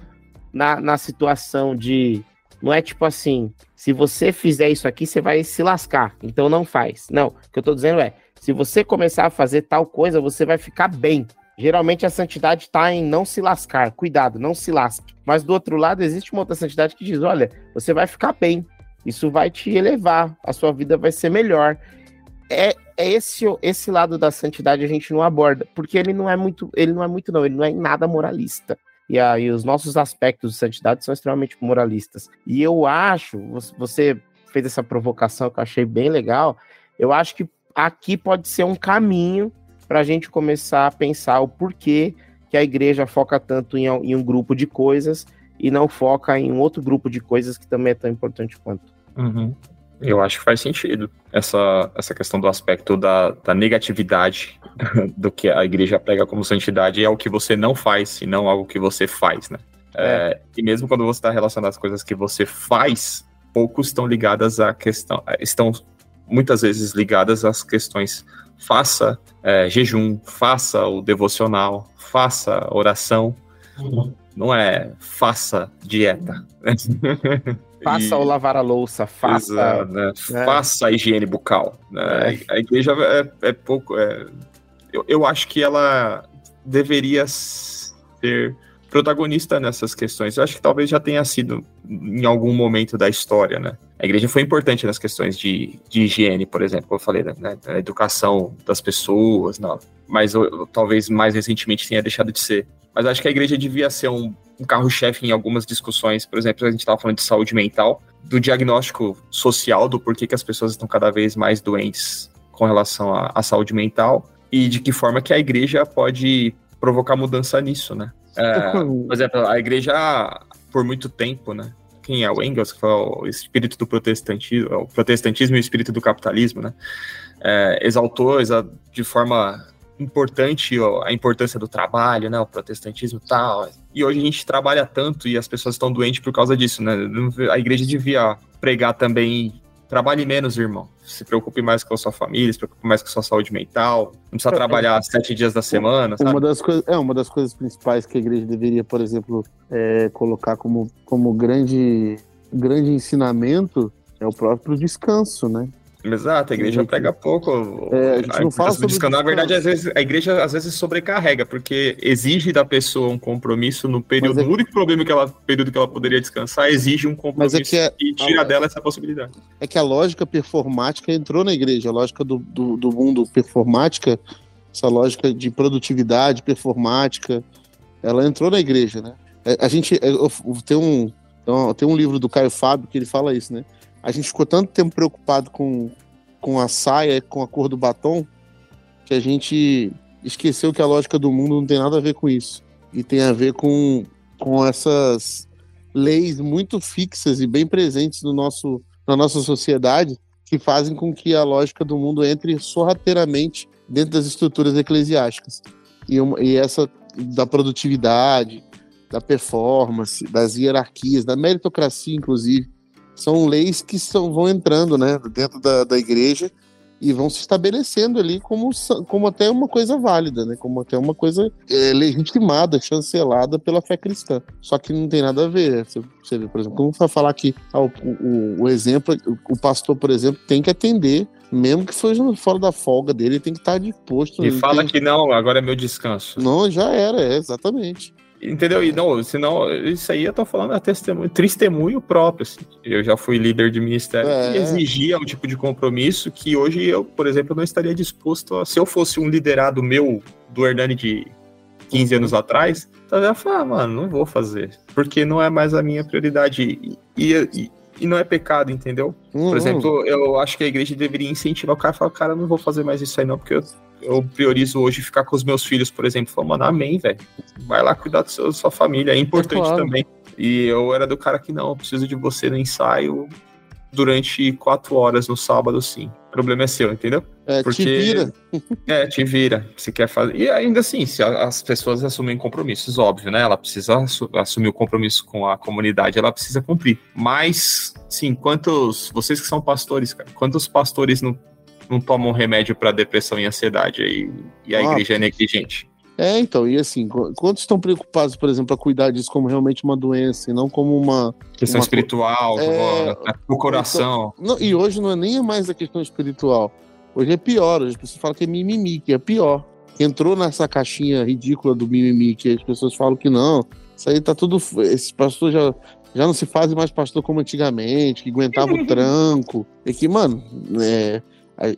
na, na situação de. Não é tipo assim, se você fizer isso aqui, você vai se lascar, então não faz. Não, o que eu tô dizendo é, se você começar a fazer tal coisa, você vai ficar bem. Geralmente a santidade está em não se lascar, cuidado, não se lasque. Mas do outro lado, existe uma outra santidade que diz: olha, você vai ficar bem, isso vai te elevar, a sua vida vai ser melhor. É, é esse esse lado da santidade a gente não aborda, porque ele não é muito, ele não é muito não, ele não é nada moralista. E aí os nossos aspectos de santidade são extremamente moralistas. E eu acho, você fez essa provocação que eu achei bem legal, eu acho que aqui pode ser um caminho para a gente começar a pensar o porquê que a igreja foca tanto em, em, um grupo de coisas e não foca em um outro grupo de coisas que também é tão importante quanto. Uhum. Eu acho que faz sentido essa, essa questão do aspecto da, da negatividade do que a igreja prega como santidade é o que você não faz e não algo que você faz, né? É. É, e mesmo quando você está relacionando as coisas que você faz, poucos estão ligadas à questão, estão muitas vezes ligadas às questões faça é, jejum, faça o devocional, faça oração. Uhum. Não é faça dieta. Faça e... o lavar a louça, faça. Exato, né? né? Faça a higiene bucal. Né? É. A igreja é, é pouco. É... Eu, eu acho que ela deveria ser protagonista nessas questões. Eu acho que talvez já tenha sido em algum momento da história, né? A igreja foi importante nas questões de, de higiene, por exemplo, como eu falei, né? A educação das pessoas, não. Mas eu, talvez mais recentemente tenha deixado de ser. Mas acho que a igreja devia ser um, um carro-chefe em algumas discussões. Por exemplo, a gente estava falando de saúde mental, do diagnóstico social, do porquê que as pessoas estão cada vez mais doentes com relação à, saúde mental e de que forma que a igreja pode provocar mudança nisso, né? É, por exemplo, a igreja, por muito tempo, né? Quem é o Engels, que falou o espírito do protestantismo, o protestantismo e o espírito do capitalismo, né? É, exaltou de forma importante a importância do trabalho, né? O protestantismo e tal. E hoje a gente trabalha tanto e as pessoas estão doentes por causa disso, né? A igreja devia pregar também trabalhe menos, irmão. Se preocupe mais com a sua família, se preocupe mais com a sua saúde mental. Não precisa é, trabalhar é, sete dias da semana. Uma das coisas, é uma das coisas principais que a igreja deveria, por exemplo, é, colocar como, como grande, grande ensinamento é o próprio descanso, né? Exato, a igreja prega pouco. É, a gente não fala sobre descanso. Na verdade, às vezes, a igreja às vezes sobrecarrega, porque exige da pessoa um compromisso no período. É... No único problema que ela, período que ela poderia descansar, exige um compromisso Mas é que é, e tira a, dela essa possibilidade. É que a lógica performática entrou na igreja, a lógica do, do, do mundo performática, essa lógica de produtividade performática, ela entrou na igreja, né? É, a gente tem um, tem um livro do Caio Fábio que ele fala isso, né? A gente ficou tanto tempo preocupado com, com a saia, com a cor do batom, que a gente esqueceu que a lógica do mundo não tem nada a ver com isso. E tem a ver com, com essas leis muito fixas e bem presentes no nosso, na nossa sociedade que fazem com que a lógica do mundo entre sorrateiramente dentro das estruturas eclesiásticas. E, e essa da produtividade, da performance, das hierarquias, da meritocracia, inclusive, são leis que são, vão entrando né, dentro da, da igreja e vão se estabelecendo ali como, como até uma coisa válida, né? Como até uma coisa é, legitimada, chancelada pela fé cristã. Só que não tem nada a ver. Você, você vê, por exemplo, como vai falar que ah, o, o, o, exemplo, o pastor, por exemplo, tem que atender, mesmo que seja fora da folga dele, tem que estar disposto. E fala tem... que não, agora é meu descanso. Não, já era, é, exatamente. Entendeu? E não, senão, isso aí eu tô falando é testemunho, testemunho próprio. Assim. Eu já fui líder de ministério é. exigia um tipo de compromisso que hoje eu, por exemplo, não estaria disposto a. Se eu fosse um liderado meu do Hernani de 15 anos atrás, então eu ia falar, ah, mano, não vou fazer. Porque não é mais a minha prioridade. E, e, e não é pecado, entendeu? Uhum. Por exemplo, eu acho que a igreja deveria incentivar o cara a falar, cara, não vou fazer mais isso aí não, porque eu, eu priorizo hoje ficar com os meus filhos, por exemplo. Falei, mano, amém, velho. Vai lá cuidar da sua família, é importante é claro. também. E eu era do cara que não, eu preciso de você no ensaio durante quatro horas no sábado, sim. O problema é seu, entendeu? É, Porque, te vira. é, te vira. Se quer fazer. E ainda assim, se as pessoas assumem compromissos, óbvio, né? Ela precisa assumir o compromisso com a comunidade, ela precisa cumprir. Mas, sim, quantos. Vocês que são pastores, cara, quantos pastores não, não tomam remédio para depressão e ansiedade aí, e a ah, igreja é negligente? É, então, e assim, quantos estão preocupados, por exemplo, a cuidar disso como realmente uma doença e não como uma. Questão uma, espiritual, é, o coração. Então, não, e hoje não é nem mais a questão espiritual. Hoje é pior, hoje as pessoas falam que é mimimi, que é pior. Entrou nessa caixinha ridícula do mimimi, que as pessoas falam que não, isso aí tá tudo. Esses pastores já, já não se fazem mais pastor como antigamente, que aguentava o tranco. E que, mano, é,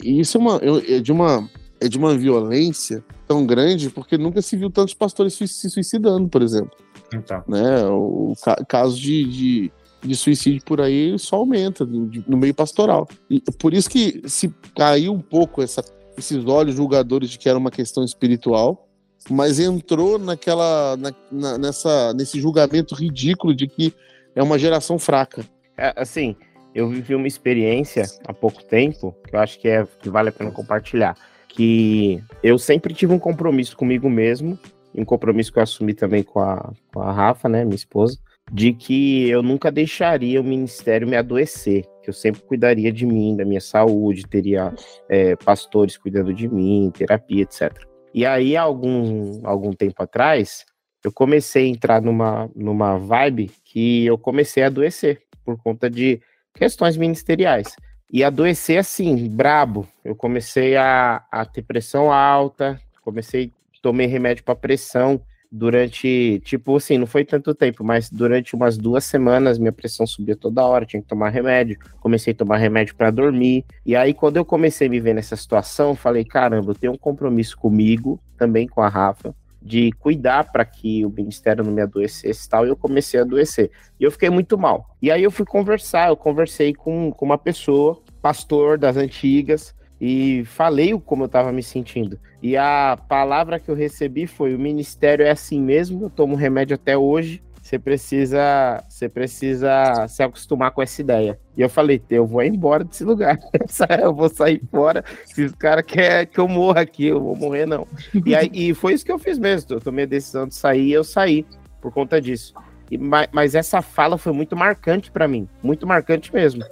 isso é, uma, é de uma é de uma violência tão grande porque nunca se viu tantos pastores se suicidando, por exemplo. Então. Né? O ca caso de, de, de, suicídio por aí só aumenta de, no meio pastoral. E por isso que se caiu um pouco essa, esses olhos julgadores de que era uma questão espiritual, mas entrou naquela na, na, nessa, nesse julgamento ridículo de que é uma geração fraca. É, assim, eu vivi uma experiência há pouco tempo que eu acho que, é, que vale a pena compartilhar que eu sempre tive um compromisso comigo mesmo, um compromisso que eu assumi também com a, com a Rafa, né, minha esposa, de que eu nunca deixaria o ministério me adoecer, que eu sempre cuidaria de mim, da minha saúde, teria é, pastores cuidando de mim, terapia, etc. E aí, algum, algum tempo atrás, eu comecei a entrar numa, numa vibe que eu comecei a adoecer por conta de questões ministeriais e adoecer assim, brabo. Eu comecei a, a ter pressão alta, comecei, tomei remédio para pressão durante, tipo assim, não foi tanto tempo, mas durante umas duas semanas minha pressão subia toda hora, tinha que tomar remédio. Comecei a tomar remédio para dormir. E aí, quando eu comecei a me ver nessa situação, falei: caramba, eu tenho um compromisso comigo, também com a Rafa, de cuidar para que o ministério não me adoecesse e tal, e eu comecei a adoecer. E eu fiquei muito mal. E aí eu fui conversar, eu conversei com, com uma pessoa, pastor das antigas, e falei como eu estava me sentindo. E a palavra que eu recebi foi: o ministério é assim mesmo, eu tomo remédio até hoje, você precisa, você precisa se acostumar com essa ideia. E eu falei, eu vou embora desse lugar. eu vou sair fora. Se os cara quer que eu morra aqui, eu vou morrer, não. E, aí, e foi isso que eu fiz mesmo. Eu tomei a decisão de sair e eu saí por conta disso. E, mas, mas essa fala foi muito marcante para mim. Muito marcante mesmo.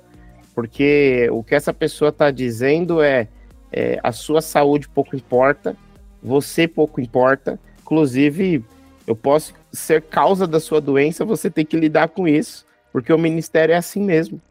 Porque o que essa pessoa está dizendo é, é a sua saúde pouco importa, você pouco importa. Inclusive, eu posso ser causa da sua doença, você tem que lidar com isso, porque o ministério é assim mesmo.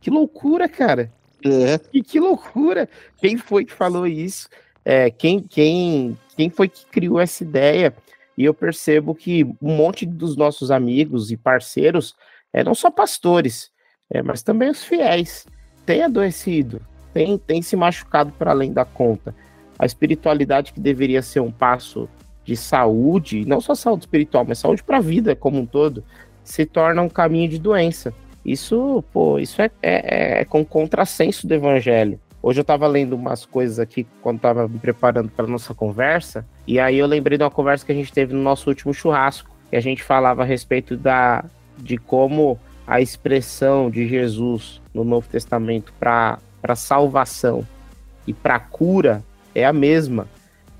Que loucura, cara. É. Que, que loucura. Quem foi que falou isso? É, quem, quem, quem foi que criou essa ideia? E eu percebo que um monte dos nossos amigos e parceiros, é, não só pastores, é, mas também os fiéis, têm adoecido, têm, têm se machucado para além da conta. A espiritualidade que deveria ser um passo de saúde, não só saúde espiritual, mas saúde para a vida como um todo, se torna um caminho de doença. Isso, pô, isso é, é, é com contrassenso do evangelho. Hoje eu estava lendo umas coisas aqui quando estava me preparando para nossa conversa, e aí eu lembrei de uma conversa que a gente teve no nosso último churrasco, que a gente falava a respeito da, de como a expressão de Jesus no Novo Testamento para salvação e para cura é a mesma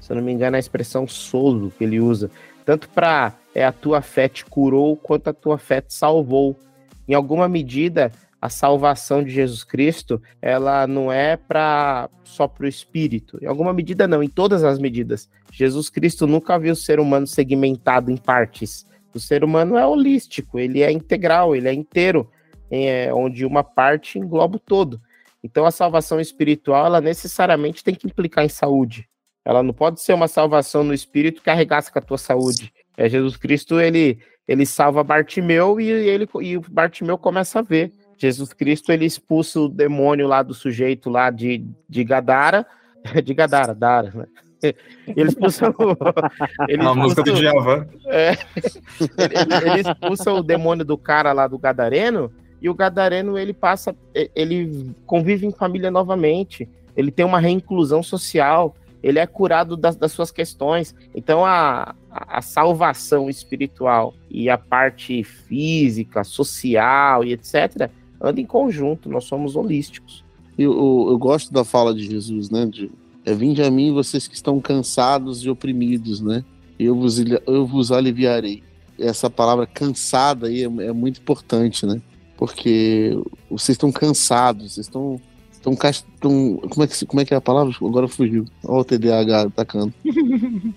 se eu não me engano, a expressão solo que ele usa, tanto para é a tua fé te curou, quanto a tua fé te salvou. Em alguma medida, a salvação de Jesus Cristo, ela não é para só para o espírito. Em alguma medida não, em todas as medidas. Jesus Cristo nunca viu o ser humano segmentado em partes. O ser humano é holístico, ele é integral, ele é inteiro, é, onde uma parte engloba o todo. Então a salvação espiritual, ela necessariamente tem que implicar em saúde. Ela não pode ser uma salvação no espírito que arregaça com a tua saúde. É Jesus Cristo, ele ele salva Bartimeu e ele e Bartimeu começa a ver. Jesus Cristo ele expulsa o demônio lá do sujeito lá de, de Gadara, de Gadara, Dara, né? Ele expulsa o. Ele a música do Djavan. É, ele, ele expulsa o demônio do cara lá do Gadareno, e o Gadareno ele passa. Ele convive em família novamente. Ele tem uma reinclusão social. Ele é curado das, das suas questões. Então a, a, salvação espiritual e a parte física, social e etc. anda em conjunto. Nós somos holísticos. Eu, eu, eu gosto da fala de Jesus, né? De é, Vinde a mim vocês que estão cansados e oprimidos, né? Eu vos, eu vos aliviarei. Essa palavra cansada aí é, é muito importante, né? Porque vocês estão cansados, vocês estão estão como é que como é que é a palavra? Agora fugiu. Olha o TDAH atacando.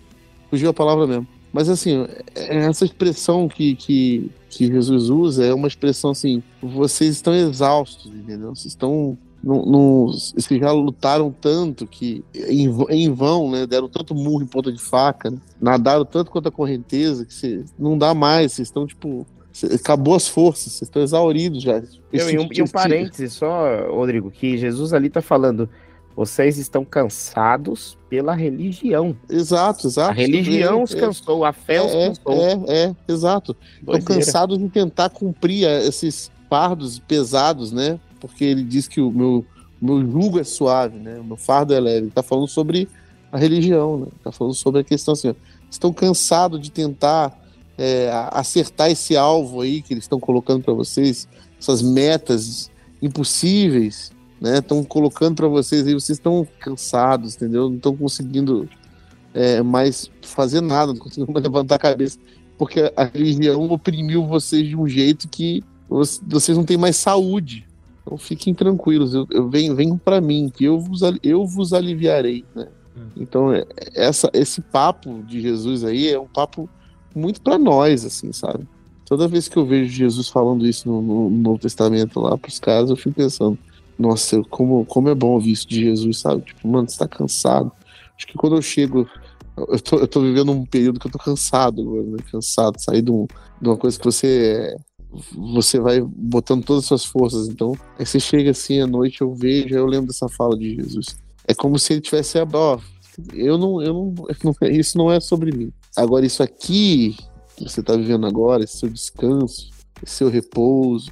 fugiu a palavra mesmo. Mas assim, é, essa expressão que, que, que Jesus usa é uma expressão assim, vocês estão exaustos, entendeu? Vocês estão não, não, vocês já lutaram tanto que em, em vão, né? Deram tanto murro em ponta de faca, né? nadaram tanto quanto a correnteza que cê, não dá mais. Vocês estão tipo acabou as forças, vocês estão exauridos já. Eu, e, um, e um parênteses só, Rodrigo, que Jesus ali está falando, vocês estão cansados pela religião. Exato, exato. A religião é, os cansou, a fé é, os cansou. É, é, exato. Estão cansados de tentar cumprir esses fardos pesados, né? porque ele diz que o meu, meu jugo é suave, né? O meu fardo é leve. Ele está falando sobre a religião, né? Está falando sobre a questão assim, ó, estão cansados de tentar é, acertar esse alvo aí que eles estão colocando para vocês, essas metas impossíveis, né? Estão colocando para vocês aí, vocês estão cansados, entendeu? Não estão conseguindo é, mais fazer nada, não conseguindo mais levantar a cabeça, porque a religião oprimiu vocês de um jeito que vocês não têm mais saúde, então fiquem tranquilos, eu, eu venho, venham para mim, que eu vos, eu vos aliviarei, né? Hum. Então, é, essa, esse papo de Jesus aí é um papo muito para nós, assim, sabe? Toda vez que eu vejo Jesus falando isso no, no, no Novo Testamento lá pros caras, eu fico pensando, nossa, como, como é bom ouvir isso de Jesus, sabe? Tipo, mano, você tá cansado. Acho que quando eu chego, eu tô, eu tô vivendo um período que eu tô cansado né? Cansado, sair de, um, de uma coisa que você é, você vai botando todas as suas forças. Então, aí você chega assim à noite, eu vejo, eu lembro dessa fala de Jesus. É como se ele tivesse, ó, eu não, eu não, isso não é sobre mim. Agora, isso aqui que você está vivendo agora, esse seu descanso, esse seu repouso,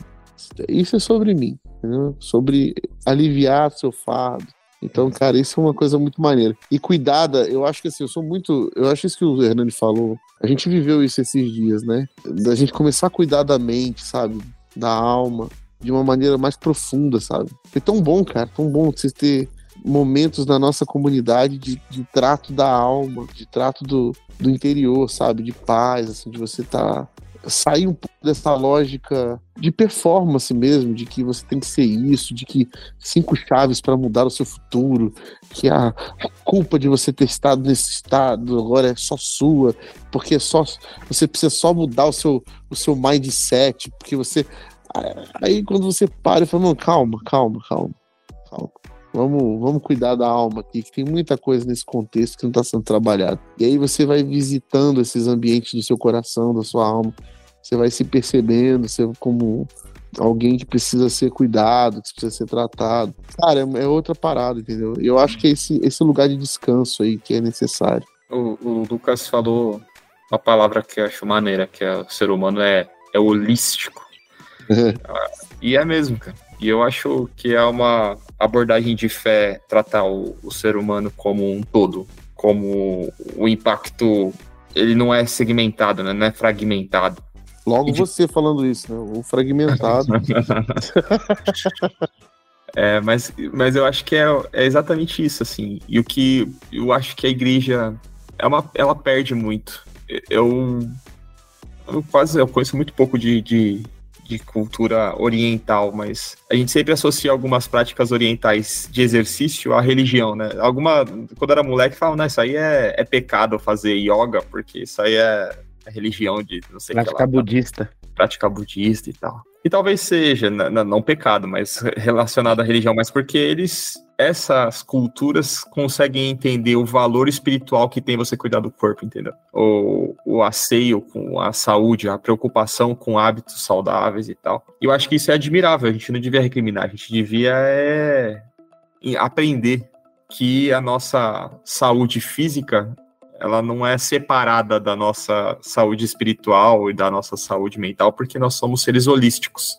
isso é sobre mim, entendeu? sobre aliviar seu fardo, então, cara, isso é uma coisa muito maneira. E cuidada, eu acho que assim, eu sou muito. Eu acho isso que o Hernani falou. A gente viveu isso esses dias, né? Da gente começar a cuidar da mente, sabe? Da alma, de uma maneira mais profunda, sabe? Foi tão bom, cara, tão bom você ter momentos na nossa comunidade de, de trato da alma, de trato do, do interior, sabe? De paz, assim, de você estar tá sair um pouco dessa lógica de performance mesmo, de que você tem que ser isso, de que cinco chaves para mudar o seu futuro, que a, a, culpa de você ter estado nesse estado agora é só sua, porque é só você precisa só mudar o seu o seu mindset, porque você aí quando você para e fala, não, calma, calma, calma, calma. Vamos, vamos cuidar da alma aqui, que tem muita coisa nesse contexto que não está sendo trabalhado. E aí você vai visitando esses ambientes do seu coração, da sua alma. Você vai se percebendo você como alguém que precisa ser cuidado, que precisa ser tratado. Cara, é, é outra parada, entendeu? Eu acho que é esse, esse lugar de descanso aí que é necessário. O, o Lucas falou uma palavra que eu acho maneira, que é o ser humano é, é holístico. e é mesmo, cara. E eu acho que é uma abordagem de fé tratar o, o ser humano como um todo, como o impacto ele não é segmentado, né? não é fragmentado. Logo de... você falando isso, né? O fragmentado. é, mas, mas eu acho que é, é exatamente isso, assim. E o que eu acho que a igreja é uma, ela perde muito. Eu, eu quase eu conheço muito pouco de, de, de cultura oriental, mas a gente sempre associa algumas práticas orientais de exercício à religião, né? Alguma, quando era moleque, falava, não, isso aí é, é pecado fazer yoga, porque isso aí é, é religião de não sei Prática que lá, budista. Prática budista e tal. E talvez seja, não, não pecado, mas relacionado à religião, mas porque eles essas culturas conseguem entender o valor espiritual que tem você cuidar do corpo, entendeu? O, o asseio com a saúde, a preocupação com hábitos saudáveis e tal. E eu acho que isso é admirável, a gente não devia recriminar, a gente devia é, aprender que a nossa saúde física ela não é separada da nossa saúde espiritual e da nossa saúde mental, porque nós somos seres holísticos.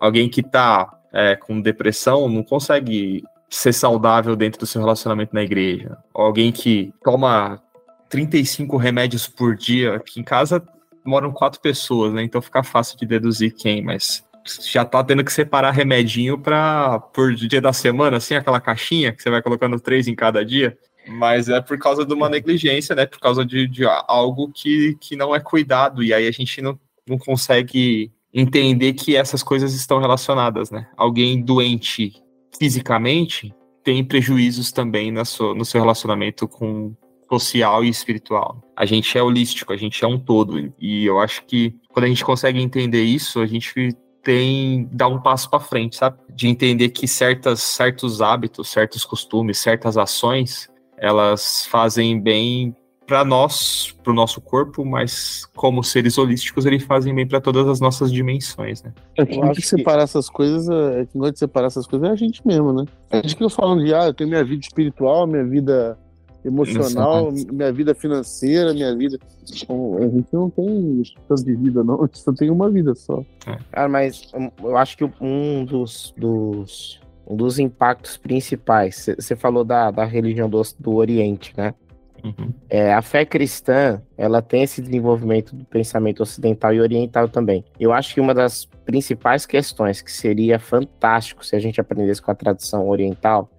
Alguém que está é, com depressão não consegue ser saudável dentro do seu relacionamento na igreja. Alguém que toma 35 remédios por dia, aqui em casa moram quatro pessoas, né? Então fica fácil de deduzir quem, mas já tá tendo que separar remedinho para por dia da semana, assim, aquela caixinha que você vai colocando três em cada dia. Mas é por causa de uma negligência, né? Por causa de, de algo que, que não é cuidado. E aí a gente não, não consegue entender que essas coisas estão relacionadas, né? Alguém doente fisicamente tem prejuízos também na sua, no seu relacionamento com social e espiritual. A gente é holístico, a gente é um todo. E eu acho que quando a gente consegue entender isso, a gente tem dá um passo para frente, sabe? De entender que certas, certos hábitos, certos costumes, certas ações elas fazem bem para nós, para o nosso corpo, mas como seres holísticos, eles fazem bem para todas as nossas dimensões, né? É, quem que separar que... essas coisas, é, quem gosta de separar essas coisas é a gente mesmo, né? A gente que eu falando de, ah, eu tenho minha vida espiritual, minha vida emocional, minha vida financeira, minha vida. Bom, a gente não tem tanto de vida, não. A gente só tem uma vida só. É. Cara, mas eu acho que um dos, dos um dos impactos principais. Você falou da, da religião do, do Oriente, né? Uhum. É, a fé cristã, ela tem esse desenvolvimento do pensamento ocidental e oriental também. Eu acho que uma das principais questões que seria fantástico se a gente aprendesse com a tradição oriental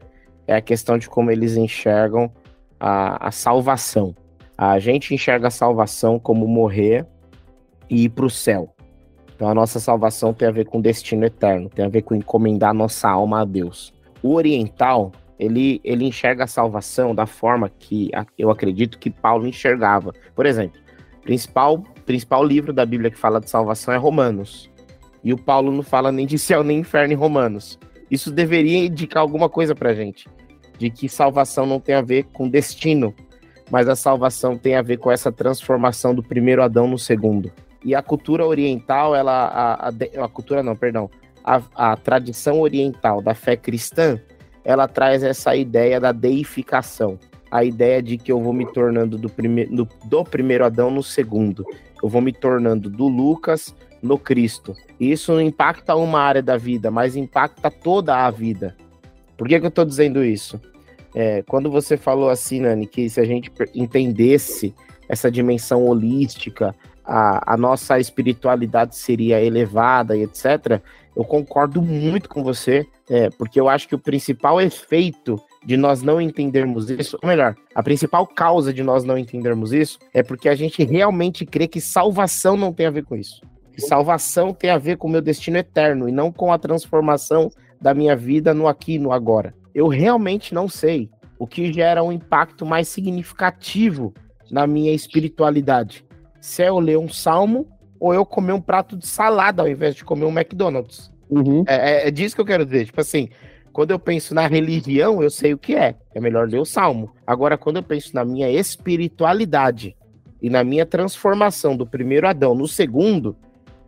é a questão de como eles enxergam a, a salvação. A gente enxerga a salvação como morrer e ir para o céu. Então a nossa salvação tem a ver com destino eterno, tem a ver com encomendar nossa alma a Deus. O oriental, ele, ele enxerga a salvação da forma que eu acredito que Paulo enxergava. Por exemplo, principal principal livro da Bíblia que fala de salvação é Romanos. E o Paulo não fala nem de céu nem inferno em Romanos. Isso deveria indicar alguma coisa pra gente, de que salvação não tem a ver com destino, mas a salvação tem a ver com essa transformação do primeiro Adão no segundo. E a cultura oriental, ela. A, a, a cultura não, perdão. A, a tradição oriental da fé cristã, ela traz essa ideia da deificação. A ideia de que eu vou me tornando do, prime, do, do primeiro Adão no segundo. Eu vou me tornando do Lucas no Cristo. Isso não impacta uma área da vida, mas impacta toda a vida. Por que, que eu estou dizendo isso? É, quando você falou assim, Nani, que se a gente entendesse essa dimensão holística, a, a nossa espiritualidade seria elevada e etc., eu concordo muito com você, é, porque eu acho que o principal efeito de nós não entendermos isso, ou melhor, a principal causa de nós não entendermos isso é porque a gente realmente crê que salvação não tem a ver com isso. Que salvação tem a ver com o meu destino eterno e não com a transformação da minha vida no aqui e no agora. Eu realmente não sei o que gera um impacto mais significativo na minha espiritualidade se eu ler um salmo ou eu comer um prato de salada ao invés de comer um McDonald's. Uhum. É, é, é, disso que eu quero dizer. Tipo assim, quando eu penso na religião, eu sei o que é. É melhor ler o salmo. Agora, quando eu penso na minha espiritualidade e na minha transformação do primeiro Adão no segundo,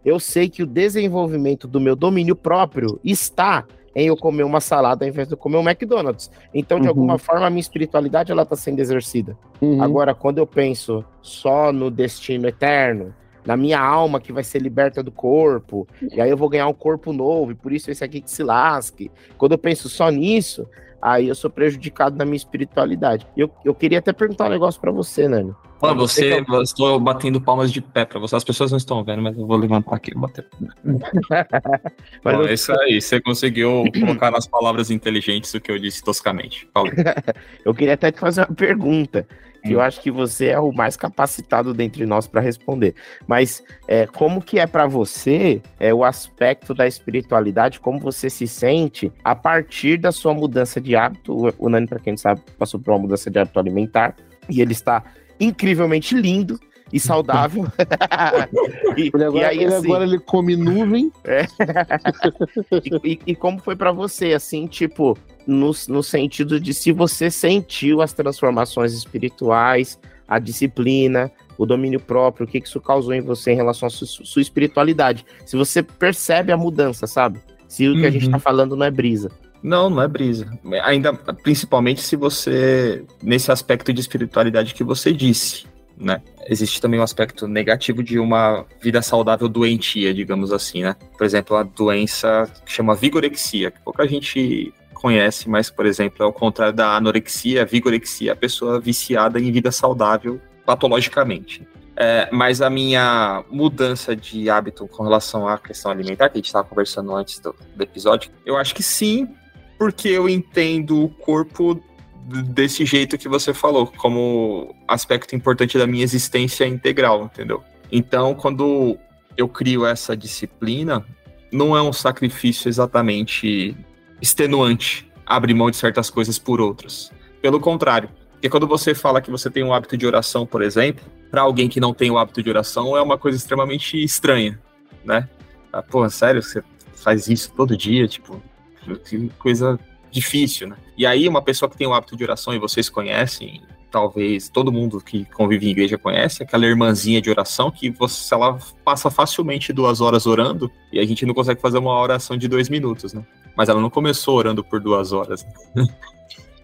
eu sei que o desenvolvimento do meu domínio próprio está em eu comer uma salada ao invés de eu comer um McDonald's. Então, de uhum. alguma forma, a minha espiritualidade ela está sendo exercida. Uhum. Agora, quando eu penso só no destino eterno, na minha alma que vai ser liberta do corpo, e aí eu vou ganhar um corpo novo, e por isso esse aqui que se lasque. Quando eu penso só nisso, aí eu sou prejudicado na minha espiritualidade. Eu, eu queria até perguntar um negócio para você, Nani. Olha, você, eu estou batendo palmas de pé para você. As pessoas não estão vendo, mas eu vou levantar aqui e bater. mas Bom, eu... isso aí, você conseguiu colocar nas palavras inteligentes o que eu disse toscamente. eu queria até te fazer uma pergunta. Eu acho que você é o mais capacitado dentre nós para responder. Mas é, como que é para você é, o aspecto da espiritualidade? Como você se sente a partir da sua mudança de hábito? O Nani, para quem não sabe, passou por uma mudança de hábito alimentar e ele está incrivelmente lindo e saudável. e, ele agora, e aí, ele assim, agora ele come nuvem. É. e, e, e, como foi para você, assim, tipo, no, no sentido de se você sentiu as transformações espirituais, a disciplina, o domínio próprio, o que isso causou em você em relação à sua, sua espiritualidade. Se você percebe a mudança, sabe? Se o que uhum. a gente tá uhum. falando não é brisa. Não, não é brisa. Ainda, principalmente se você, nesse aspecto de espiritualidade que você disse, né? Existe também um aspecto negativo de uma vida saudável doentia, digamos assim, né? Por exemplo, a doença que chama vigorexia, que pouca gente conhece, mas, por exemplo, é o contrário da anorexia, a vigorexia, a pessoa viciada em vida saudável patologicamente. É, mas a minha mudança de hábito com relação à questão alimentar, que a gente estava conversando antes do, do, episódio, eu acho que sim, porque eu entendo o corpo desse jeito que você falou, como aspecto importante da minha existência integral, entendeu? Então, quando eu crio essa disciplina, não é um sacrifício exatamente extenuante abrir mão de certas coisas por outras. Pelo contrário, porque quando você fala que você tem um hábito de oração, por exemplo, para alguém que não tem o hábito de oração é uma coisa extremamente estranha, né? Ah, pô, sério, você faz isso todo dia, tipo, que coisa difícil, né? E aí uma pessoa que tem o hábito de oração e vocês conhecem, talvez todo mundo que convive em igreja conhece, aquela irmãzinha de oração que você, ela passa facilmente duas horas orando e a gente não consegue fazer uma oração de dois minutos, né? Mas ela não começou orando por duas horas. Né?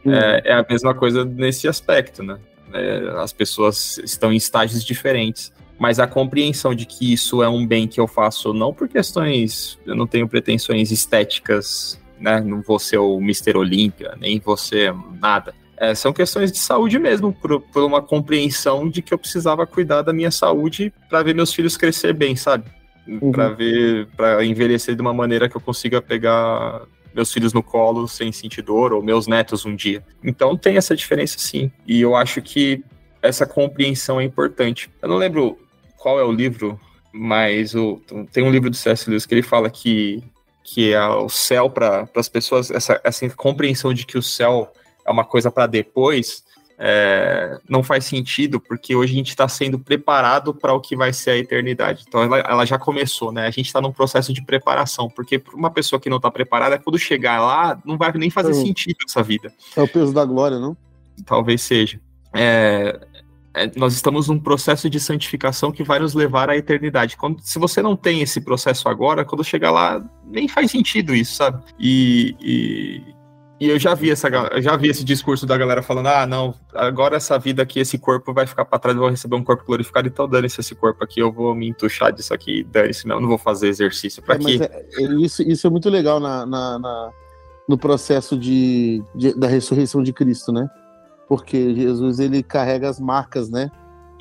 É, é, a mesma coisa nesse aspecto, né? É, as pessoas estão em estágios diferentes. Mas a compreensão de que isso é um bem que eu faço não por questões. Eu não tenho pretensões estéticas, né? Não vou ser o Mr. Olímpia, nem vou ser nada. É, são questões de saúde mesmo, por, por, uma compreensão de que eu precisava cuidar da minha saúde para ver meus filhos crescer bem, sabe? Uhum. Para ver, para envelhecer de uma maneira que eu consiga pegar meus filhos no colo sem sentir dor, ou meus netos um dia. Então tem essa diferença sim. E eu acho que essa compreensão é importante. Eu não lembro qual é o livro, mas o, tem um livro do C.S. Lewis que ele fala que, que é o céu para as pessoas, essa, essa compreensão de que o céu é uma coisa para depois, é, não faz sentido, porque hoje a gente está sendo preparado para o que vai ser a eternidade. Então ela, ela já começou, né? A gente está num processo de preparação, porque para uma pessoa que não está preparada, quando chegar lá, não vai nem fazer é sentido essa vida. É o peso da glória, não? Talvez seja. É, nós estamos num processo de santificação que vai nos levar à eternidade. Quando, se você não tem esse processo agora, quando chegar lá, nem faz sentido isso, sabe? E, e, e eu já vi essa já vi esse discurso da galera falando: ah, não, agora essa vida aqui, esse corpo vai ficar para trás, eu vou receber um corpo glorificado, então dane-se esse corpo aqui, eu vou me entuchar disso aqui, dane-se, não, não vou fazer exercício para é, quê? É, é, isso, isso é muito legal na, na, na no processo de, de, da ressurreição de Cristo, né? Porque Jesus ele carrega as marcas, né?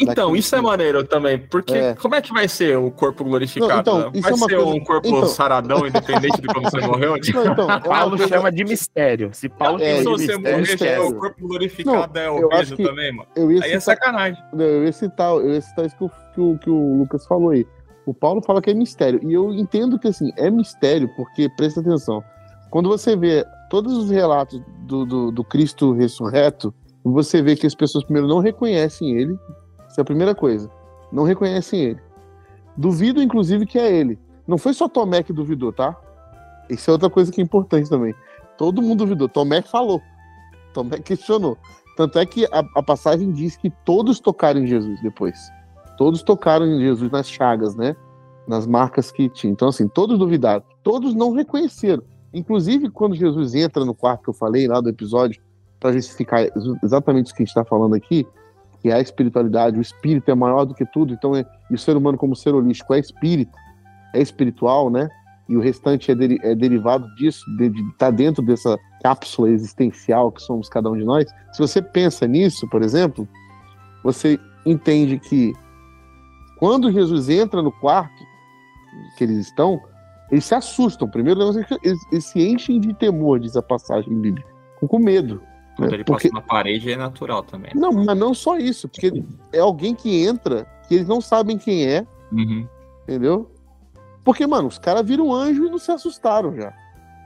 Então, isso é maneiro também, porque é. como é que vai ser o corpo glorificado? Não, então, vai é ser coisa... um corpo então... saradão, independente de como você morreu? Não, então, Paulo coisa... chama de mistério. Se Paulo é, se você morrer, o corpo glorificado não, é obeso também, mano. aí é citar... é sacanagem. Não, eu ia citar, eu ia citar isso que o, que, o, que o Lucas falou aí. O Paulo fala que é mistério. E eu entendo que assim, é mistério, porque presta atenção. Quando você vê todos os relatos do, do, do Cristo ressurreto, você vê que as pessoas primeiro não reconhecem ele, essa é a primeira coisa. Não reconhecem ele. Duvido, inclusive, que é ele. Não foi só Tomé que duvidou, tá? Isso é outra coisa que é importante também. Todo mundo duvidou. Tomé falou. Tomé questionou. Tanto é que a, a passagem diz que todos tocaram em Jesus depois. Todos tocaram em Jesus nas chagas, né? Nas marcas que tinha. Então, assim, todos duvidaram. Todos não reconheceram. Inclusive, quando Jesus entra no quarto que eu falei lá do episódio, para justificar exatamente o que a gente está falando aqui, que é a espiritualidade, o espírito é maior do que tudo, então é, e o ser humano como ser holístico é espírito, é espiritual, né? E o restante é, deri é derivado disso, de estar tá dentro dessa cápsula existencial que somos cada um de nós. Se você pensa nisso, por exemplo, você entende que quando Jesus entra no quarto que eles estão, eles se assustam. Primeiro, eles, eles se enchem de temor, diz a passagem bíblica, com medo. Quando né? ele porque... passa na parede é natural também. Não, mas não só isso, porque é alguém que entra que eles não sabem quem é, uhum. entendeu? Porque, mano, os caras viram anjo e não se assustaram já,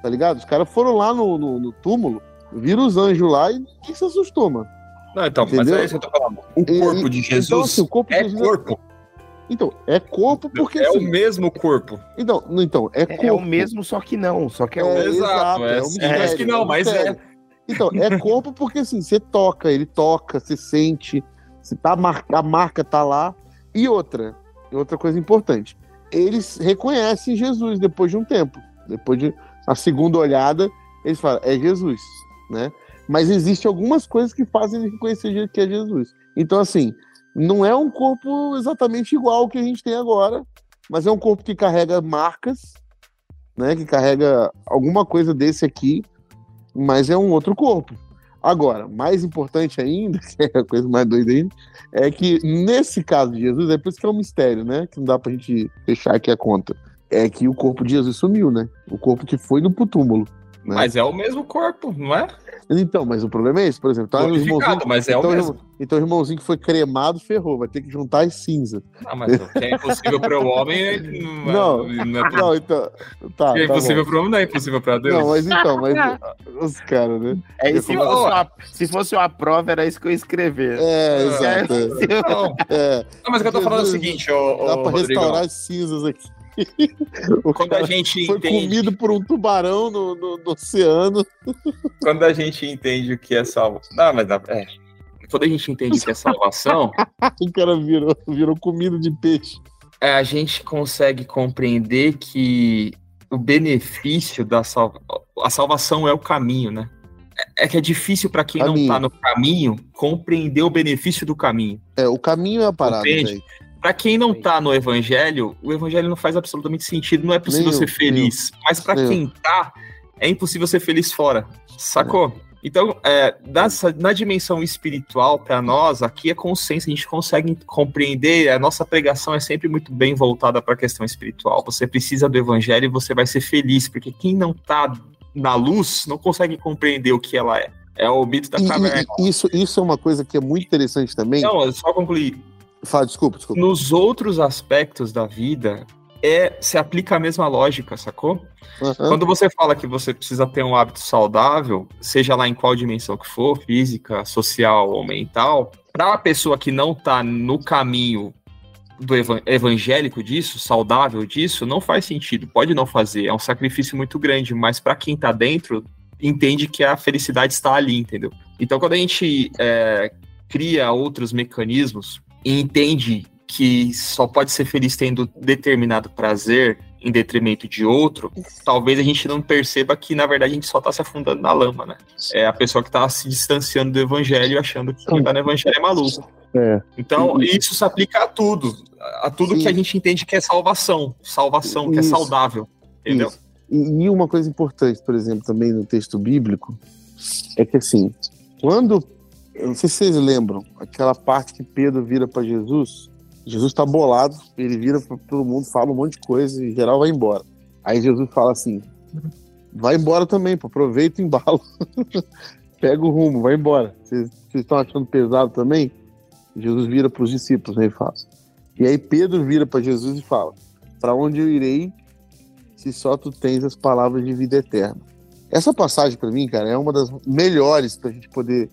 tá ligado? Os caras foram lá no, no, no, túmulo, viram os anjos lá e ninguém se assustou, mano. Não, então, entendeu? mas é isso que eu tô falando. O corpo e, de Jesus então, assim, o corpo é Jesus é corpo. É... Então, é corpo porque. É assim, o mesmo corpo. Então, então é corpo. É, o mesmo, só que não. Só que é, é o. Exato, é, é, é, é, que não, mas é. Então, é corpo porque assim, você toca, ele toca, você sente, se tá a marca tá lá. E outra, outra coisa importante, eles reconhecem Jesus depois de um tempo. Depois de a segunda olhada, eles falam, é Jesus, né? Mas existem algumas coisas que fazem ele reconhecer que é Jesus. Então, assim, não é um corpo exatamente igual ao que a gente tem agora, mas é um corpo que carrega marcas, né? Que carrega alguma coisa desse aqui, mas é um outro corpo. Agora, mais importante ainda, que é a coisa mais doida ainda, é que nesse caso de Jesus, é por isso que é um mistério, né? Que não dá pra gente fechar aqui a conta. É que o corpo de Jesus sumiu, né? O corpo que foi no túmulo. Né? Mas é o mesmo corpo, não é? Então, mas o problema é esse, por exemplo. Tá, o irmãozinho, mas é então, o mesmo. Então o irmãozinho que foi cremado ferrou, vai ter que juntar as cinzas. Não, mas o que é impossível para o homem não, não, não, é não então. Tá, o que é tá impossível para o homem não é impossível para Deus. Não, mas então, mas os caras, né? É isso, se, fosse uma, se fosse uma prova, era isso que eu ia escrever. É, exato. É. Não, é. não mas o que eu tô falando é o seguinte, ô, Dá para restaurar as cinzas aqui. O Quando a gente foi entende... comido por um tubarão no, no, no, oceano. Quando a gente entende o que é salvação. Não, mas é. Quando a gente entende o que é salvação. o cara virou, virou comida de peixe. É, a gente consegue compreender que o benefício da salvação. A salvação é o caminho, né? É, é que é difícil para quem caminho. não tá no caminho compreender o benefício do caminho. É, o caminho é a parada, velho. Para quem não tá no evangelho, o evangelho não faz absolutamente sentido, não é possível ser feliz. Mas para quem tá, é impossível ser feliz fora. Sacou? É. Então, é, nessa, na dimensão espiritual, para nós, aqui é consciência, a gente consegue compreender, a nossa pregação é sempre muito bem voltada para a questão espiritual. Você precisa do evangelho e você vai ser feliz, porque quem não tá na luz não consegue compreender o que ela é. É o mito da caverna. isso, isso é uma coisa que é muito interessante também. Não, só concluir. Fala, desculpa, desculpa. Nos outros aspectos da vida, é se aplica a mesma lógica, sacou? Uhum. Quando você fala que você precisa ter um hábito saudável, seja lá em qual dimensão que for, física, social ou mental, para a pessoa que não está no caminho do evangélico disso, saudável disso, não faz sentido. Pode não fazer, é um sacrifício muito grande, mas para quem está dentro, entende que a felicidade está ali, entendeu? Então, quando a gente é, cria outros mecanismos e entende que só pode ser feliz tendo determinado prazer em detrimento de outro, talvez a gente não perceba que, na verdade, a gente só está se afundando na lama, né? É a pessoa que está se distanciando do evangelho achando que quem está no evangelho é maluco. É. Então, isso se aplica a tudo. A tudo Sim. que a gente entende que é salvação. Salvação, isso. que é saudável. Entendeu? Isso. E uma coisa importante, por exemplo, também no texto bíblico, é que assim, quando eu não sei se vocês lembram, aquela parte que Pedro vira para Jesus. Jesus está bolado, ele vira para todo mundo, fala um monte de coisa e geral vai embora. Aí Jesus fala assim: vai embora também, pô, aproveita o embalo. Pega o rumo, vai embora. Vocês estão achando pesado também? Jesus vira para os discípulos né, e fala. E aí Pedro vira para Jesus e fala: Para onde eu irei se só tu tens as palavras de vida eterna? Essa passagem, para mim, cara, é uma das melhores para a gente poder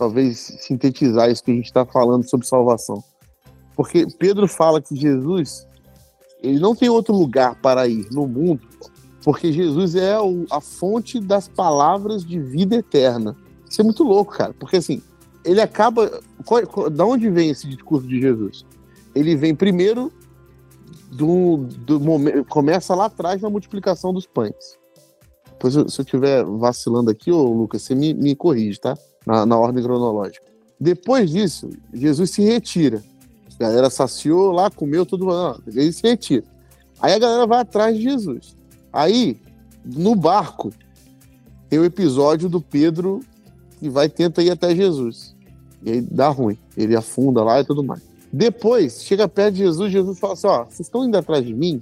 talvez sintetizar isso que a gente está falando sobre salvação. Porque Pedro fala que Jesus ele não tem outro lugar para ir no mundo, porque Jesus é a fonte das palavras de vida eterna. Isso é muito louco, cara, porque assim, ele acaba. Da onde vem esse discurso de Jesus? Ele vem primeiro do, do momento. Começa lá atrás na multiplicação dos pães. Depois, se eu estiver vacilando aqui, ô Lucas, você me, me corrige, tá? Na, na ordem cronológica. Depois disso, Jesus se retira. A galera saciou lá, comeu tudo, ele se retira. Aí a galera vai atrás de Jesus. Aí, no barco, tem o episódio do Pedro que vai tenta ir até Jesus. E aí dá ruim. Ele afunda lá e tudo mais. Depois, chega perto de Jesus, Jesus fala assim: ó, vocês estão indo atrás de mim,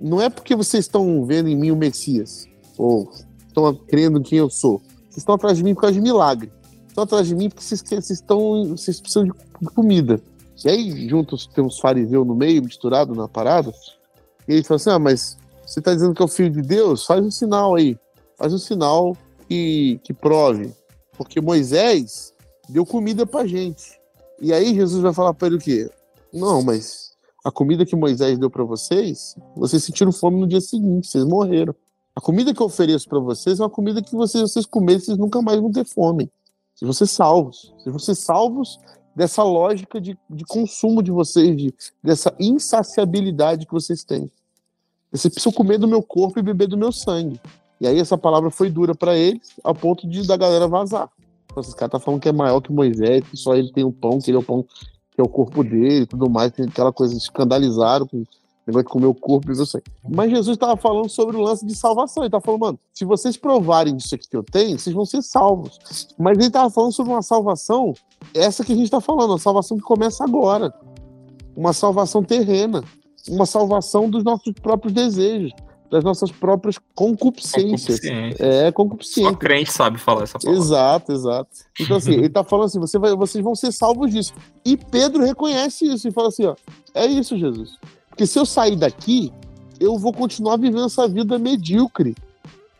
não é porque vocês estão vendo em mim o Messias, ou estão crendo em quem eu sou. Vocês estão atrás de mim por causa de milagre estão atrás de mim porque vocês, estão, vocês precisam de comida. E aí, juntos, tem uns fariseus no meio, misturado na parada. E ele fala assim: Ah, mas você está dizendo que é o filho de Deus? Faz um sinal aí. Faz um sinal que, que prove. Porque Moisés deu comida pra gente. E aí Jesus vai falar para ele o quê? Não, mas a comida que Moisés deu para vocês, vocês sentiram fome no dia seguinte, vocês morreram. A comida que eu ofereço para vocês é uma comida que vocês, vocês comerem, vocês nunca mais vão ter fome se ser salvos. Se ser salvos dessa lógica de, de consumo de vocês, de, dessa insaciabilidade que vocês têm. Vocês precisam comer do meu corpo e beber do meu sangue. E aí essa palavra foi dura para eles, ao ponto de da galera vazar. Então, esses caras tá falando que é maior que Moisés, que só ele tem o pão, que ele é o pão, que é o corpo dele e tudo mais. Aquela coisa, escandalizaram com negócio de comer o corpo, isso assim. Mas Jesus estava falando sobre o lance de salvação. Ele estava falando, mano, se vocês provarem disso aqui que eu tenho, vocês vão ser salvos. Mas ele estava falando sobre uma salvação, essa que a gente está falando, uma salvação que começa agora. Uma salvação terrena. Uma salvação dos nossos próprios desejos das nossas próprias concupiscências. É, concupiscência. Só crente sabe falar essa palavra. Exato, exato. Então, assim, ele tá falando assim: você vai, vocês vão ser salvos disso. E Pedro reconhece isso e fala assim: ó, é isso, Jesus. Porque se eu sair daqui, eu vou continuar vivendo essa vida medíocre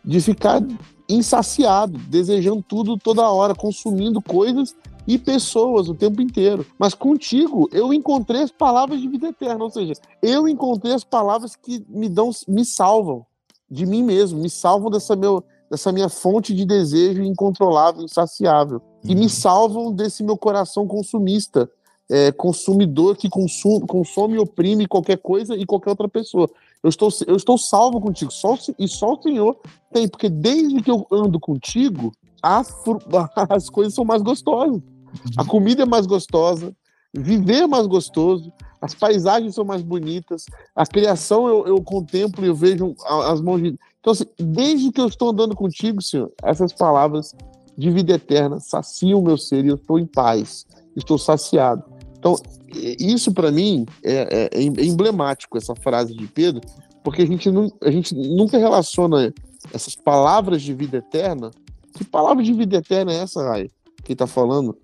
de ficar insaciado, desejando tudo toda hora, consumindo coisas e pessoas o tempo inteiro. Mas contigo eu encontrei as palavras de vida eterna, ou seja, eu encontrei as palavras que me dão, me salvam de mim mesmo, me salvam dessa meu dessa minha fonte de desejo incontrolável, insaciável, uhum. e me uhum. salvam desse meu coração consumista, é, consumidor que consome, consome e oprime qualquer coisa e qualquer outra pessoa. Eu estou, eu estou salvo contigo, só, e só o Senhor tem, porque desde que eu ando contigo, as coisas são mais gostosas. A comida é mais gostosa, viver é mais gostoso, as paisagens são mais bonitas, a criação eu, eu contemplo e eu vejo as mãos de. Então, assim, desde que eu estou andando contigo, Senhor, essas palavras de vida eterna saciam o meu ser e eu estou em paz, estou saciado. Então, isso para mim é, é, é, emblemático, essa frase de Pedro, porque a gente, não, a gente nunca relaciona essas palavras de vida eterna. Que palavra de vida eterna é essa, Rai? Que está falando?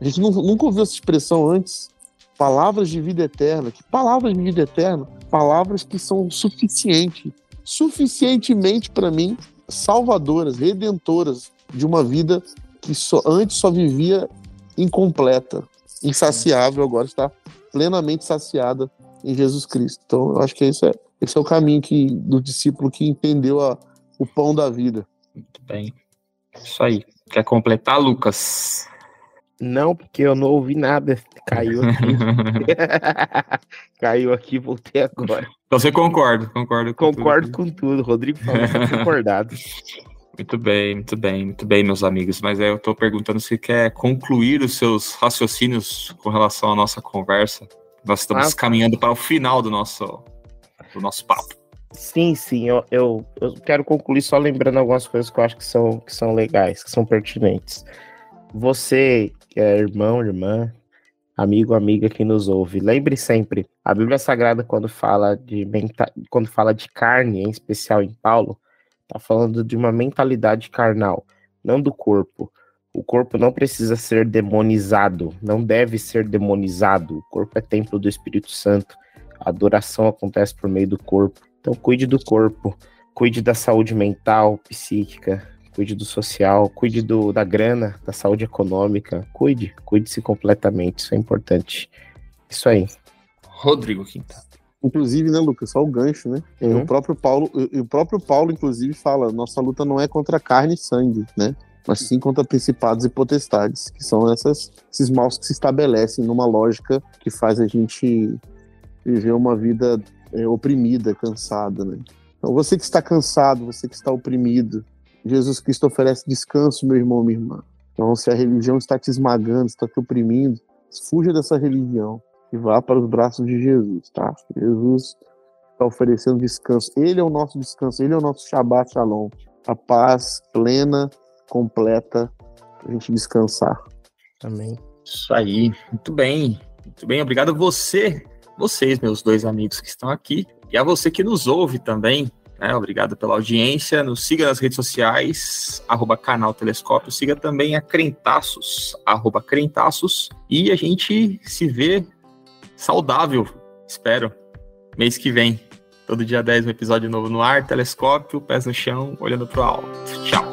A gente nunca ouviu essa expressão antes. Palavras de vida eterna. Que palavras de vida eterna? Palavras que são suficientes, suficientemente para mim, salvadoras, redentoras de uma vida que só, antes só vivia incompleta, insaciável, agora está plenamente saciada em Jesus Cristo. Então, eu acho que esse é, esse é o caminho que, do discípulo que entendeu a, o pão da vida. Muito bem. Isso aí. Quer completar, Lucas? Não, porque eu não ouvi nada. Caiu aqui. Caiu aqui, voltei agora. Então você concorda, concordo com Concordo tudo. com tudo. Rodrigo falou concordado. Muito bem, muito bem, muito bem, meus amigos. Mas aí eu estou perguntando se quer concluir os seus raciocínios com relação à nossa conversa. Nós estamos ah, caminhando para o final do nosso, do nosso papo. Sim, sim, eu, eu, eu, quero concluir só lembrando algumas coisas que eu acho que são, que são legais, que são pertinentes. Você, que é irmão, irmã, amigo, amiga que nos ouve, lembre sempre, a Bíblia Sagrada, quando fala de, quando fala de carne, em especial em Paulo, está falando de uma mentalidade carnal, não do corpo. O corpo não precisa ser demonizado, não deve ser demonizado. O corpo é templo do Espírito Santo. A adoração acontece por meio do corpo. Então, cuide do corpo, cuide da saúde mental, psíquica, cuide do social, cuide do, da grana, da saúde econômica, cuide, cuide-se completamente, isso é importante. Isso aí. Rodrigo Quinta. Inclusive, né, Lucas, só o gancho, né? Uhum. O próprio Paulo, o próprio Paulo, inclusive, fala: nossa luta não é contra carne e sangue, né? Mas sim contra principados e potestades, que são essas, esses maus que se estabelecem numa lógica que faz a gente viver uma vida é, oprimida, cansada, né? Então, você que está cansado, você que está oprimido, Jesus Cristo oferece descanso, meu irmão, minha irmã. Então, se a religião está te esmagando, está te oprimindo, fuja dessa religião e vá para os braços de Jesus, tá? Jesus está oferecendo descanso. Ele é o nosso descanso, ele é o nosso Shabbat Shalom. A paz plena, completa, para a gente descansar. Amém. Isso aí, muito bem. Muito bem, obrigado a você, vocês, meus dois amigos que estão aqui, e a você que nos ouve também. Né? Obrigado pela audiência. Nos siga nas redes sociais, arroba canal Telescópio. Siga também a Crentaços, arroba Crentaços. E a gente se vê saudável, espero, mês que vem. Todo dia 10 um episódio novo no ar, telescópio, pés no chão, olhando pro alto. Tchau.